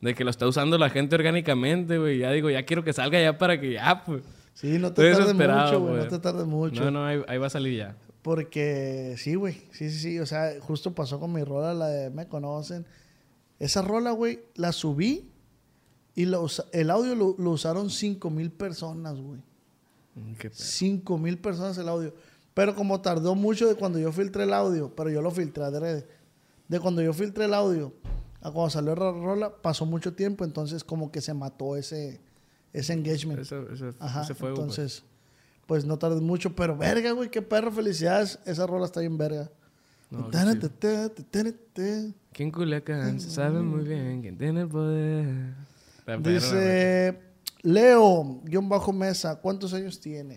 De que lo está usando la gente orgánicamente, güey. Ya digo, ya quiero que salga ya para que ya, pues. Sí, no te tardes mucho, güey. No te tardes mucho. No, no, ahí, ahí va a salir ya. Porque sí, güey. Sí, sí, sí. O sea, justo pasó con mi rola, la de Me Conocen. Esa rola, güey, la subí y usa- el audio lo, lo usaron 5 mil personas, güey. Mm, Qué pedo. 5 mil personas el audio. Pero como tardó mucho de cuando yo filtré el audio, pero yo lo filtré adrede. De cuando yo filtré el audio a cuando salió la rola, pasó mucho tiempo. Entonces como que se mató ese, ese engagement. Ese, ese, Ajá, ese fuego, pues. entonces... pues no tardes mucho. Pero verga, güey, qué perro, felicidades. Esa rola está bien verga. No. Que en Culiacán se sabe muy bien quién tiene el poder. Dice Leo, guion bajo mesa, ¿cuántos años tiene?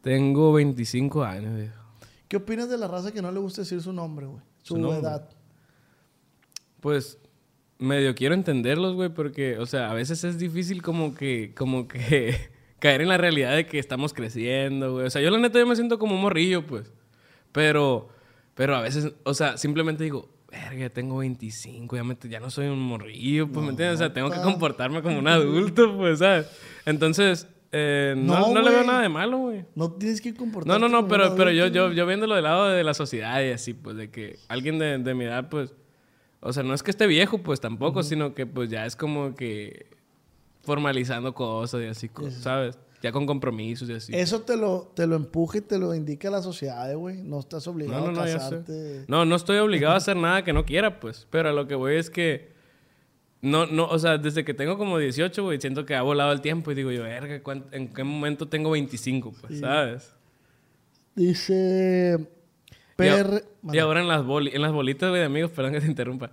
Tengo 25 años, viejo. ¿Qué opinas de la raza que no le gusta decir su nombre, güey? Su, Su nombre. edad. Pues medio quiero entenderlos, güey, porque, o sea, a veces es difícil como que, como que caer en la realidad de que estamos creciendo, güey. O sea, yo la neta yo me siento como un morrillo, pues. Pero, pero a veces, o sea, simplemente digo, verga, tengo 25, ya, me- ya no soy un morrillo, pues, ¿me entiendes? O sea, tengo que comportarme como un adulto, pues, ¿sabes? Entonces, eh, no, No, no le veo nada de malo, güey. No tienes que comportarte No, no, no, como pero, un pero yo, yo, yo viéndolo del lado de la sociedad y así, pues, de que alguien de, de mi edad, pues, o sea, no es que esté viejo, pues, tampoco, sino que, pues, ya es como que formalizando cosas y así, co- ¿sabes? Ya con compromisos y así. Eso te lo, te lo empuja y te lo indica la sociedad, güey. No estás obligado No, no, a casarte. No, no estoy obligado a hacer nada que no quiera, pues. Pero a lo que voy es que... No, no, o sea, desde que tengo como 18, güey, siento que ha volado el tiempo y digo yo, verga, ¿cuán- ¿en qué momento tengo 25, pues, sabes? Dice Y, a- y ahora en las, boli- en las bolitas, güey, de amigos, perdón que te interrumpa.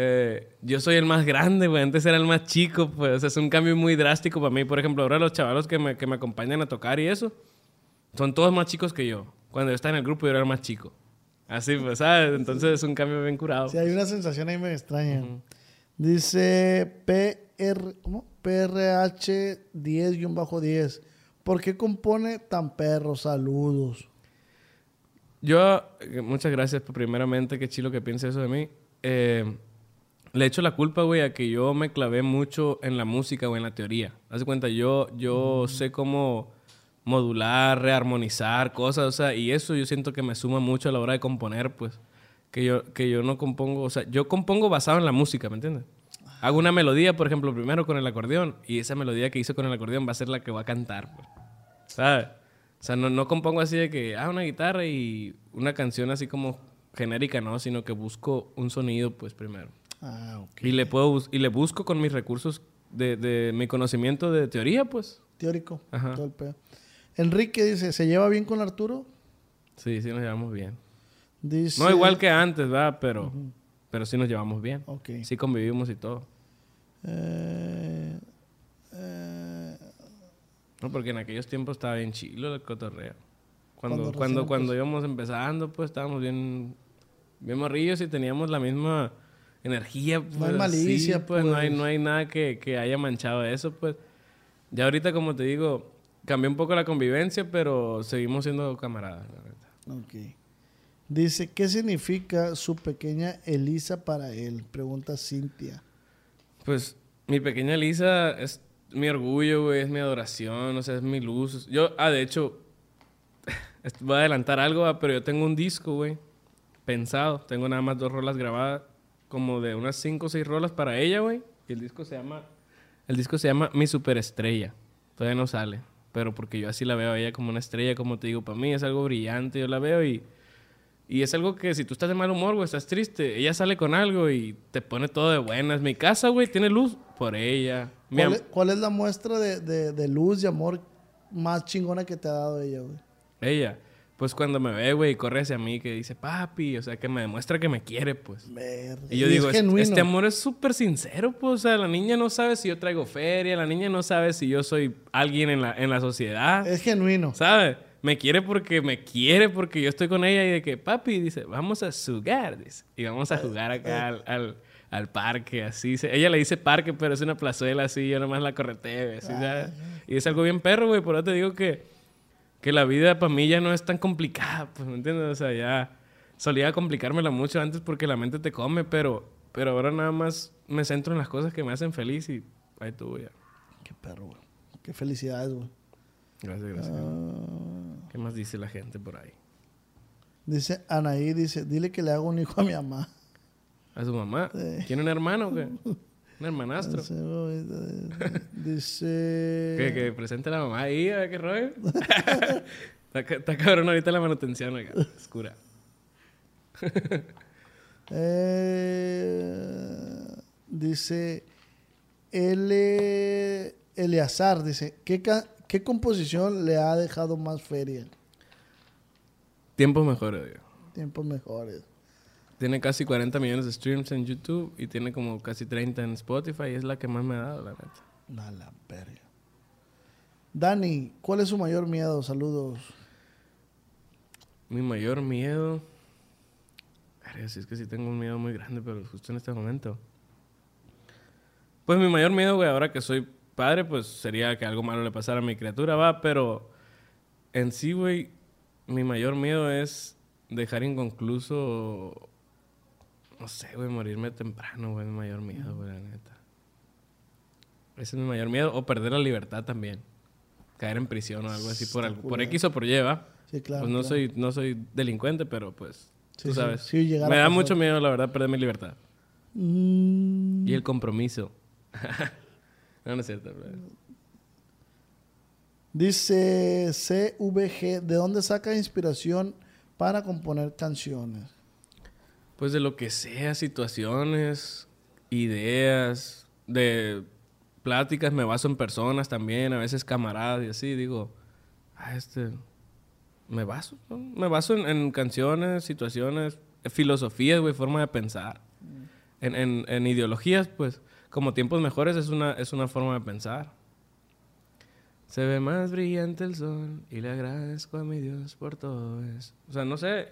Eh, yo soy el más grande. Antes era el más chico, pues. O sea, es un cambio muy drástico para mí. Por ejemplo, ahora los chavalos que me, que me acompañan a tocar y eso, son todos más chicos que yo. Cuando yo estaba en el grupo, yo era el más chico. Así, pues, ¿sabes? Entonces es un cambio bien curado. Sí, hay una sensación ahí me extraña. Dice PR... ¿Cómo? PRH10-10. ¿Por qué compone tan perro? Saludos. Yo, eh, muchas gracias primeramente, qué chilo que piense eso de mí. Eh, le echo la culpa, güey, a que yo me clavé mucho en la música o en la teoría. Haz de cuenta, yo, yo sé cómo modular, rearmonizar cosas, o sea, y eso yo siento que me suma mucho a la hora de componer, pues. Que yo, que yo no compongo, o sea, yo compongo basado en la música, ¿me entiendes? Hago una melodía, por ejemplo, primero con el acordeón, y esa melodía que hice con el acordeón va a ser la que va a cantar, pues. ¿Sabes? O sea, no, no compongo así de que, ah, una guitarra y una canción así como genérica, no, sino que busco un sonido, pues, primero. Ah, ok. Y le puedo y le busco con mis recursos de, de mi conocimiento de teoría, pues. Teórico. Ajá. Todo el pedo. Enrique dice, ¿se lleva bien con Arturo? Sí, sí nos llevamos bien. Dice... No igual que antes, ¿verdad? Pero, pero sí nos llevamos bien. Ok. Sí convivimos y todo. Eh, eh, No, porque en aquellos tiempos estaba bien chilo el cotorreo. Cuando, Cuando cuando, íbamos empezando, pues estábamos bien, bien morrillos y teníamos la misma energía. Pues, hay malicia, sí, pues, No, hay, pues. no hay nada que, que haya manchado eso, pues. Ya ahorita, como te digo, cambió un poco la convivencia, pero seguimos siendo camaradas, la ok. Dice, ¿qué significa su pequeña Elisa para él? Pregunta Cintia. Pues mi pequeña Lisa es mi orgullo, güey, es mi adoración, o sea, es mi luz. Yo, ah, de hecho, voy a adelantar algo, ah, pero yo tengo un disco, güey, pensado. Tengo nada más dos rolas grabadas, como de unas cinco o seis rolas para ella, güey. Y el disco se llama, el disco se llama Mi Superestrella. Todavía no sale, pero porque yo así la veo a ella como una estrella, como te digo, para mí es algo brillante, yo la veo y... Y es algo que si tú estás de mal humor, güey, estás triste, ella sale con algo y te pone todo de buenas. Mi casa, güey, tiene luz por ella. ¿Cuál es, cuál es la muestra de, de- de luz y amor más chingona que te ha dado ella, güey? Ella, pues cuando me ve, güey, y corre hacia mí, que dice, papi, o sea, que me demuestra que me quiere, pues. Verga. Y yo digo, "Este- este amor es súper sincero, pues, o sea, la niña no sabe si yo traigo feria, la niña no sabe si yo soy alguien en la, en la sociedad, Es genuino. ¿sabes? Me quiere porque me quiere, porque yo estoy con ella y de que, papi, dice, vamos a jugar, dice, y vamos a jugar acá al, al, al parque, así. se- Ella le dice parque, pero es una plazuela así, yo nomás la correteo, así, ¿sabes? Y es algo bien perro, güey, por eso te digo que, que la vida para mí ya no es tan complicada, pues, ¿me entiendes? O sea, ya solía complicármela mucho antes porque la mente te come, pero, pero ahora nada más me centro en las cosas que me hacen feliz y ahí tú, ya. Qué perro, güey. Qué felicidades, güey. Gracias, gracias. Ah, ¿Qué más dice la gente por ahí? dice Anaí, dice, dile que le hago un hijo a mi mamá. ¿A su mamá? Sí. ¿Tiene un hermano o qué? ¿Un hermanastro? Dice, Que, que presente a la mamá ahí, a ver qué rollo. está, está cabrón ahorita la manutención, oiga. Oscura. Eh, dice Ele, Eleazar, dice, ¿qué, ¿Qué composición le ha dejado más feria? Tiempos mejores. Tiempos mejores. Tiene casi 40 millones de streams en YouTube y tiene como casi 30 en Spotify. Y es la que más me ha dado, la neta. A la verga. Dani, ¿cuál es su mayor miedo? Saludos. Mi mayor miedo. Es que sí tengo un miedo muy grande, pero justo en este momento. Pues mi mayor miedo, güey, ahora que soy padre, pues sería que algo malo le pasara a mi criatura, va, pero en sí, güey, mi mayor miedo es dejar inconcluso. No sé, güey, morirme temprano, güey, mi mayor miedo, güey, la neta. Ese es mi mayor miedo. O perder la libertad también. Caer en prisión o algo así por, algo, por. X o por Y, ¿va? Sí, claro. pues no claro. soy no soy delincuente, pero pues Sí, tú sabes. sí, Me da pasar. mucho miedo, la verdad, perder mi libertad. Mm, Y el compromiso. no, no es cierto. bro. Dice CVG, ¿de dónde saca inspiración para componer canciones? Pues de lo que sea, situaciones, ideas, de pláticas, me baso en personas también, a veces camaradas y así, digo, ah, este, me baso, ¿no? Me baso en, en canciones, situaciones, filosofías, güey, forma de pensar. En, en, en ideologías, pues, como tiempos mejores es una, es una forma de pensar. Se ve más brillante el sol y le agradezco a mi Dios por todo eso. O sea, no sé.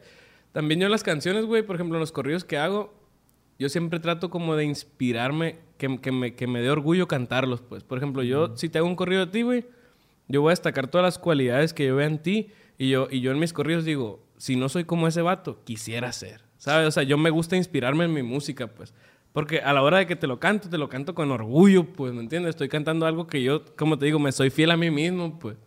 También yo en las canciones, güey, por ejemplo, en los corridos que hago, yo siempre trato como de inspirarme, que, que me, que me dé orgullo cantarlos, pues. Por ejemplo, yo, si te hago un corrido de ti, güey, yo voy a destacar todas las cualidades que yo veo en ti y yo, y yo en mis corridos digo, si no soy como ese vato, quisiera ser, ¿sabes? O sea, yo me gusta inspirarme en mi música, pues. Porque a la hora de que te lo canto, te lo canto con orgullo, pues, ¿me entiendes? Estoy cantando algo que yo, como te digo, me soy fiel a mí mismo, pues.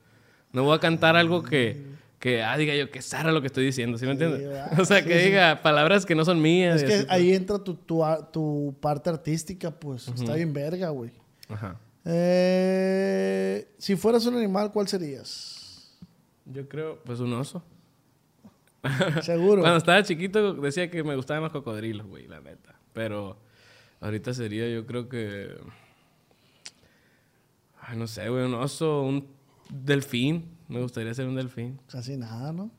No voy a cantar algo que, que ah, diga yo, que Sara lo que estoy diciendo, ¿sí me entiendes? o sea, Sí, que sí. diga palabras que no son mías. Es que así, pues. ahí entra tu, tu, tu parte artística, pues. Está bien verga, güey. Ajá. Eh, si fueras un animal, ¿cuál serías? Yo creo, pues un oso. Seguro. Cuando estaba chiquito decía que me gustaban los cocodrilos, güey, la neta. Pero ahorita sería, yo creo que. Ay, no sé, güey, un oso, un delfín. Me gustaría ser un delfín. Casi nada, ¿no?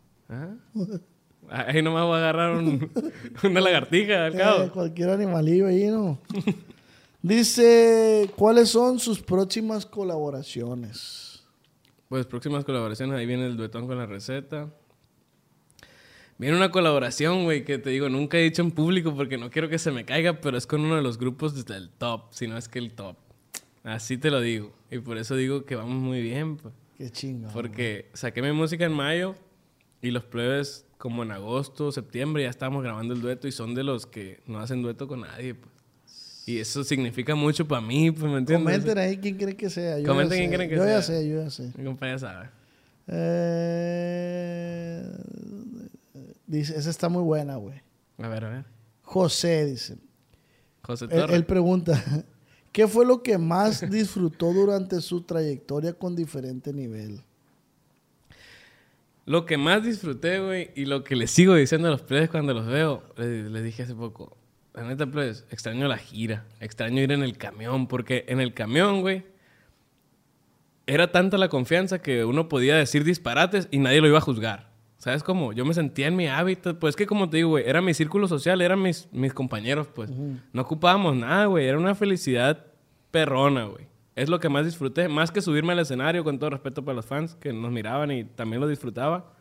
Ahí nomás voy a agarrar un- una lagartija al Eh, cabo. cualquier animalillo ahí, ¿no? Dice, ¿cuáles son sus próximas colaboraciones? Pues próximas colaboraciones, ahí viene el duetón con la receta. Viene una colaboración, güey, que te digo, nunca he dicho en público porque no quiero que se me caiga, pero es con uno de los grupos del top, si no es que el top. Así te lo digo. Y por eso digo que vamos muy bien, pues. Qué chingo. Porque saqué mi música en mayo y los plebes como en agosto, septiembre ya estábamos grabando el dueto y son de los que no hacen dueto con nadie, pues. Y eso significa mucho para mí, pues, ¿me entiendes? Comenten ahí quién creen que sea. Yo Comenten quién creen que yo ya sea. sé, yo ya sé. Mi compa ya sabe. Eh, dice, esa está muy buena, güey. A ver, a ver. José dice. José Él, Torres. él pregunta, ¿qué fue lo que más disfrutó durante su trayectoria con diferente nivel? Lo que más disfruté, güey, y lo que les sigo diciendo a los plebes cuando los veo, les, les dije hace poco, la neta, plebes, extraño la gira, extraño ir en el camión, porque en el camión, güey, era tanta la confianza que uno podía decir disparates y nadie lo iba a juzgar. ¿Sabes cómo? Yo me sentía en mi hábitat, pues es que como te digo, güey, era mi círculo social, eran mis, mis compañeros, pues. No ocupábamos nada, güey, era una felicidad perrona, güey. Es lo que más disfruté, más que subirme al escenario, con todo respeto para los fans que nos miraban y también lo disfrutaba.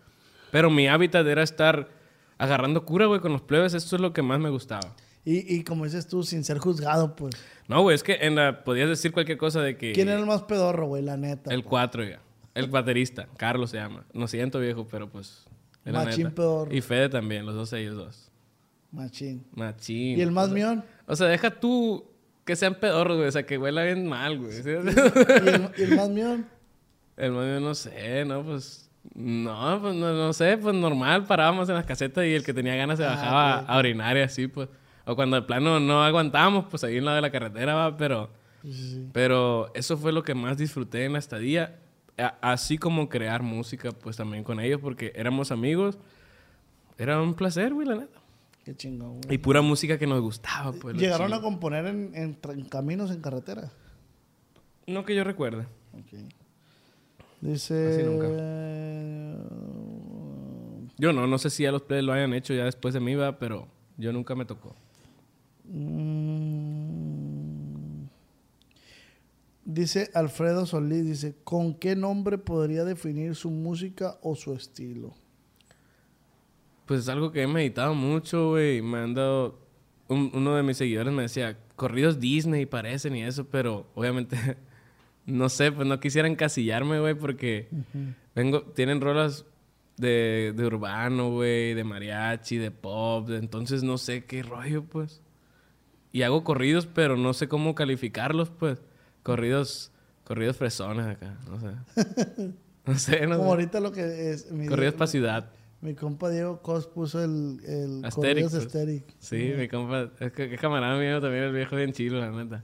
Pero mi hábitat era estar agarrando cura, güey, con los plebes, eso es lo que más me gustaba. Y, y como dices tú, sin ser juzgado, pues. No, güey, es que en la, podías decir cualquier cosa de que... ¿Quién era el más pedorro, güey? La neta. El 4, ya. El baterista, Carlos se llama. No siento viejo, pero pues. Machín neta. pedorro. Y Fede también, los dos ellos dos. Machín. Machín. ¿Y el más O sea- mión? O sea, deja tú que sean pedorros, güey. O sea, que huela bien mal, güey. ¿sí? ¿Y el, y el más mión? el más mión, no sé, ¿no? Pues. No, pues no, no sé, pues normal, parábamos en las casetas y el que tenía ganas se Ah, bajaba ok. a orinar y así, pues. O cuando de plano no aguantábamos, pues ahí en lado de la carretera, va, pero. Sí. Pero eso fue lo que más disfruté en la estadía. A- Así como crear música, pues también con ellos, porque éramos amigos. Era un placer, güey, la neta. Qué chingón, güey. Y pura música que nos gustaba, pues. ¿Llegaron a componer en, en caminos, en carretera? No que yo recuerde. Ok. Dice. Así nunca. Yo no, no sé si ya los players lo hayan hecho ya después de mí, va, pero yo nunca me tocó. Mm. Dice Alfredo Solís, dice, ¿con qué nombre podría definir su música o su estilo? Pues es algo que he meditado mucho, güey. Me han dado... un- uno de mis seguidores me decía, corridos Disney parecen y eso, pero obviamente... No sé, pues no quisiera encasillarme, güey, porque vengo, tienen rolas de, de urbano, güey, de mariachi, de pop, de- entonces no sé qué rollo, pues. Y hago corridos, pero no sé cómo calificarlos, pues. Corridos, corridos fresones acá, no sé. No sé, no Como sé. ahorita lo que es... Mi, Corridos para ciudad. mi compa Diego Cos puso el, el Corridos pues. Sí, mi compa, es que, camarada mío también, el viejo bien chilo, la neta.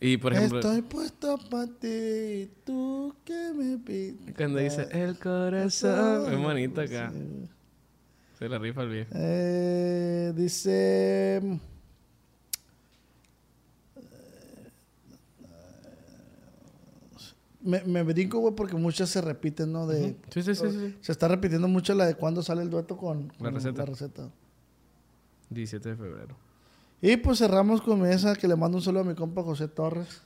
Y por ejemplo, Estoy puesto para ti, tú que me pides. cuando dice el corazón, es bonito acá. Se la rifa el viejo. Eh, dice. Me, me brinco, güey, porque muchas se repiten, ¿no? De, Sí, sí, sí, sí. Se está repitiendo mucho la de cuando sale el dueto con, La receta. la receta. 17 de febrero. Y pues cerramos con esa que le mando un saludo a mi compa José Torres.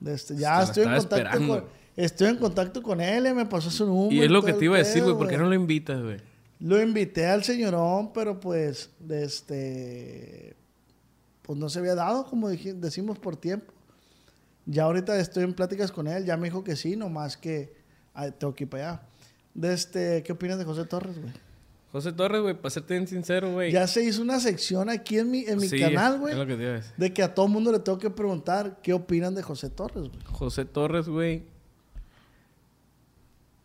De este, ya estoy en, contacto con, estoy en contacto con él, eh, me pasó su número. Y es lo que te iba a decir, güey, ¿por qué no lo invitas, güey? Lo invité al señorón, pero pues, de este, pues no se había dado, como decimos, por tiempo. Ya ahorita estoy en pláticas con él, ya me dijo que sí, nomás que tengo que ir para allá. De este, ¿qué opinas de José Torres, güey? José Torres, güey, para serte bien sincero, güey. Ya se hizo una sección aquí en mi, en mi Sí, canal, Es güey, de que a todo mundo le tengo que preguntar qué opinan de José Torres, güey. José Torres, güey.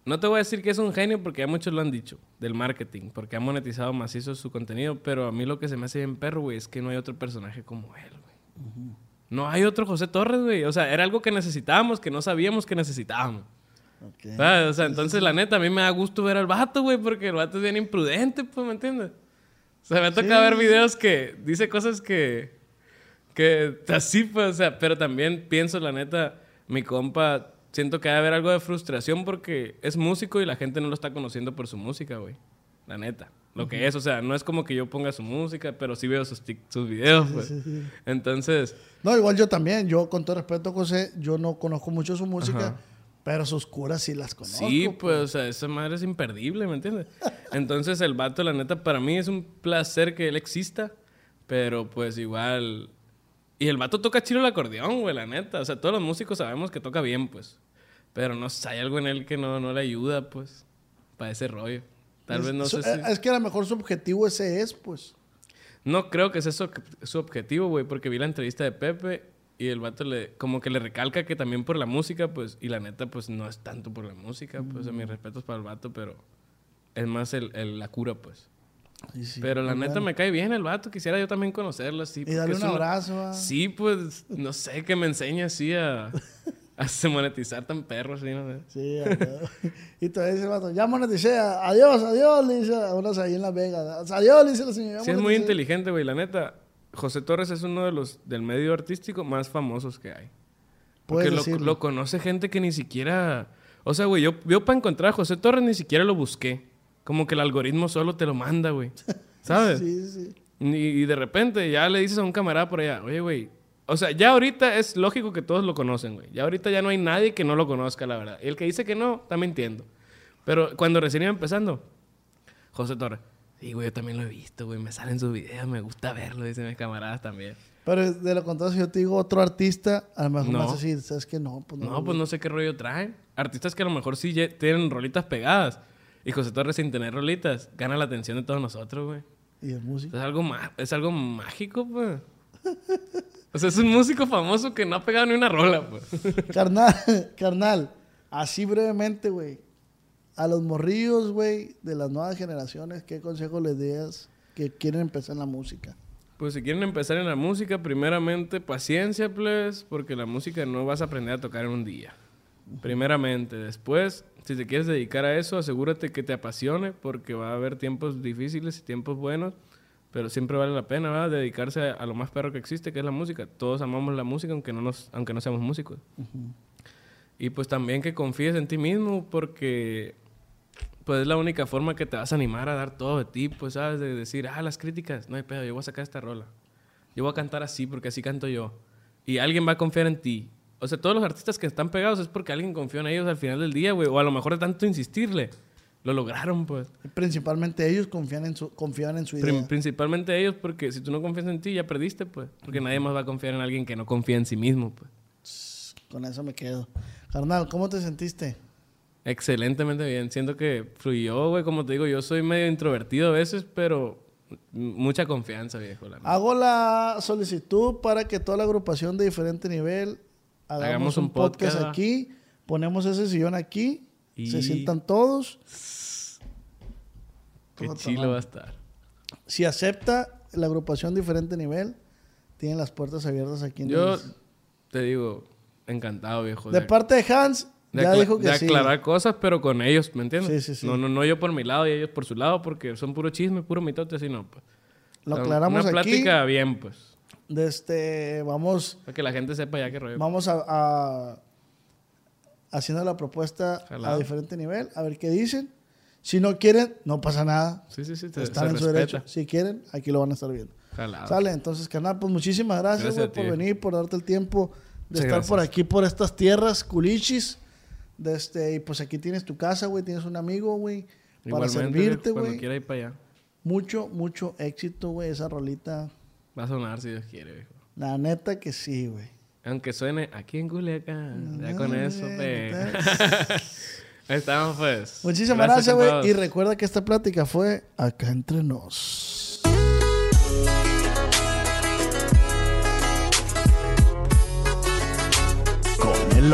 No te voy a decir que es un genio porque ya muchos lo han dicho, del marketing, porque ha monetizado macizo su contenido, pero a mí lo que se me hace bien perro, güey, es que no hay otro personaje como él, güey. No hay otro José Torres, güey. O sea, era algo que necesitábamos, que no sabíamos que necesitábamos. Ok. ¿Sabes? O sea, entonces la neta, a mí me da gusto ver al vato, güey, porque el vato es bien imprudente, pues, ¿me entiendes? O sea, me ha tocado ver videos que dice cosas que, que así, pues, o sea, pero también pienso, la neta, mi compa, siento que a haber algo de frustración porque es músico y la gente no lo está conociendo por su música, güey. La neta. Lo que es, o sea, no es como que yo ponga su música, pero sí veo sus, tic- sus videos, pues. Entonces, No, igual yo también, yo con todo respeto, José, yo no conozco mucho su música, Ajá. pero sus curas sí las conozco. Sí, pues, o sea, esa madre es imperdible, ¿me entiendes? Entonces, el vato, la neta, para mí es un placer que él exista, pero pues igual. Y el vato toca chido el acordeón, güey, la neta. O sea, todos los músicos sabemos que toca bien, pues. Pero no sé, hay algo en él que no, no le ayuda, pues, para ese rollo. Tal es, vez no sé si. es que a lo mejor su objetivo ese es, pues. No creo que ese es su, su objetivo, güey, porque vi la entrevista de Pepe y el vato le, como que le recalca que también por la música, pues, y la neta, pues no es tanto por la música, pues, a mis Mm. respetos para el vato, pero es más el, el- la cura, pues. Sí, pero la neta me cae bien el vato, quisiera yo también conocerlo así. Y darle un una- abrazo. ah. Sí, pues, no sé, que me enseñe así a, a se monetizar tan perro, así, no sé. Sí, y todavía dice el vato, ya moneticé, adiós, adiós, le dice a unos ahí en Las Vegas. Adiós, le dice la señora. Sí, es muy moneticé". inteligente, güey, la neta. José Torres es uno de los del medio artístico más famosos que hay. Porque lo, conoce gente que ni siquiera... O sea, güey, yo, yo para encontrar a José Torres ni siquiera lo busqué. Como que el algoritmo solo te lo manda, güey. ¿Sabes? Sí, sí. Y, y de repente ya le dices a un camarada por allá, oye, güey. O sea, ya ahorita es lógico que todos lo conocen, güey. Ya ahorita ya no hay nadie que no lo conozca, la verdad. Y el que dice que no, también entiendo. Pero cuando recién iba empezando, José Torres. Sí, güey, yo también lo he visto, güey. Me salen sus videos, me gusta verlo, dicen mis camaradas también. Pero de lo contrario, si yo te digo otro artista, a lo mejor me No. vas a decir, ¿sabes qué? No, pues no. No, pues no sé qué rollo traen. Artistas que a lo mejor sí tienen rolitas pegadas. Y José Torres sin tener rolitas gana la atención de todos nosotros, güey. Y el músico. Es algo, es algo mágico, pues. O sea, es un músico famoso que no ha pegado ni una rola, pues. carnal, carnal, así brevemente, güey. A los morrillos, güey, de las nuevas generaciones, ¿qué consejo les das que quieren empezar en la música? Pues si quieren empezar en la música, primeramente paciencia, pues, porque la música no vas a aprender a tocar en un día. Primeramente. Después, si te quieres dedicar a eso, asegúrate que te apasione, porque va a haber tiempos difíciles y tiempos buenos, pero siempre vale la pena, ¿verdad? Dedicarse a, a lo más perro que existe, que es la música. Todos amamos la música, aunque no, nos, aunque no seamos músicos. Y pues también que confíes en ti mismo porque pues es la única forma que te vas a animar a dar todo de ti, pues sabes, de decir, ah, las críticas, no hay pedo, yo voy a sacar esta rola. Yo voy a cantar así porque así canto yo. Y alguien va a confiar en ti. O sea, todos los artistas que están pegados es porque alguien confió en ellos al final del día, güey. O a lo mejor de tanto insistirle. Lo lograron, pues. Principalmente ellos confían en su, confían en su idea. principalmente ellos porque si tú no confías en ti ya perdiste, pues. Porque nadie más va a confiar en alguien que no confía en sí mismo, pues. Con eso me quedo. Carnal, ¿cómo te sentiste? Excelentemente bien. Siento que fluyó, güey. Como te digo, yo soy medio introvertido a veces, pero mucha confianza, viejo. Hago la solicitud para que toda la agrupación de diferente nivel hagamos, un, podcast, aquí. Ponemos ese sillón aquí. Se sientan todos. Qué chilo va a estar. Si acepta la agrupación diferente nivel, tienen las puertas abiertas aquí en Yo te digo, encantado, viejo. De parte de Hans, ya dijo que de aclarar cosas, pero con ellos, ¿me entiendes? Sí, sí, sí. No, no, no yo por mi lado y ellos por su lado, porque son puro chisme, puro mitote, así no. Pues. Lo aclaramos Una plática bien, pues. De este, vamos... Para que la gente sepa ya que rollo. Vamos a, haciendo la propuesta a diferente nivel, a ver qué dicen. Si no quieren, no pasa nada. Sí, sí, sí. Están en su derecho. Si quieren, aquí lo van a estar viendo. Sale, entonces, canal, pues muchísimas gracias, por venir, por darte el tiempo de estar por aquí, por estas tierras, culichis. De este, y pues aquí tienes tu casa, güey, tienes un amigo, güey, para servirte, güey. Cuando quiera ir para allá. Mucho, mucho éxito, güey, esa rolita. Va a sonar si Dios quiere, viejo. La neta que sí, güey. Aunque suene aquí en Culiacán, ya con eso, güey. Estamos, pues. Muchísimas gracias, güey. Y recuerda que esta plática fue acá entre nos. Con el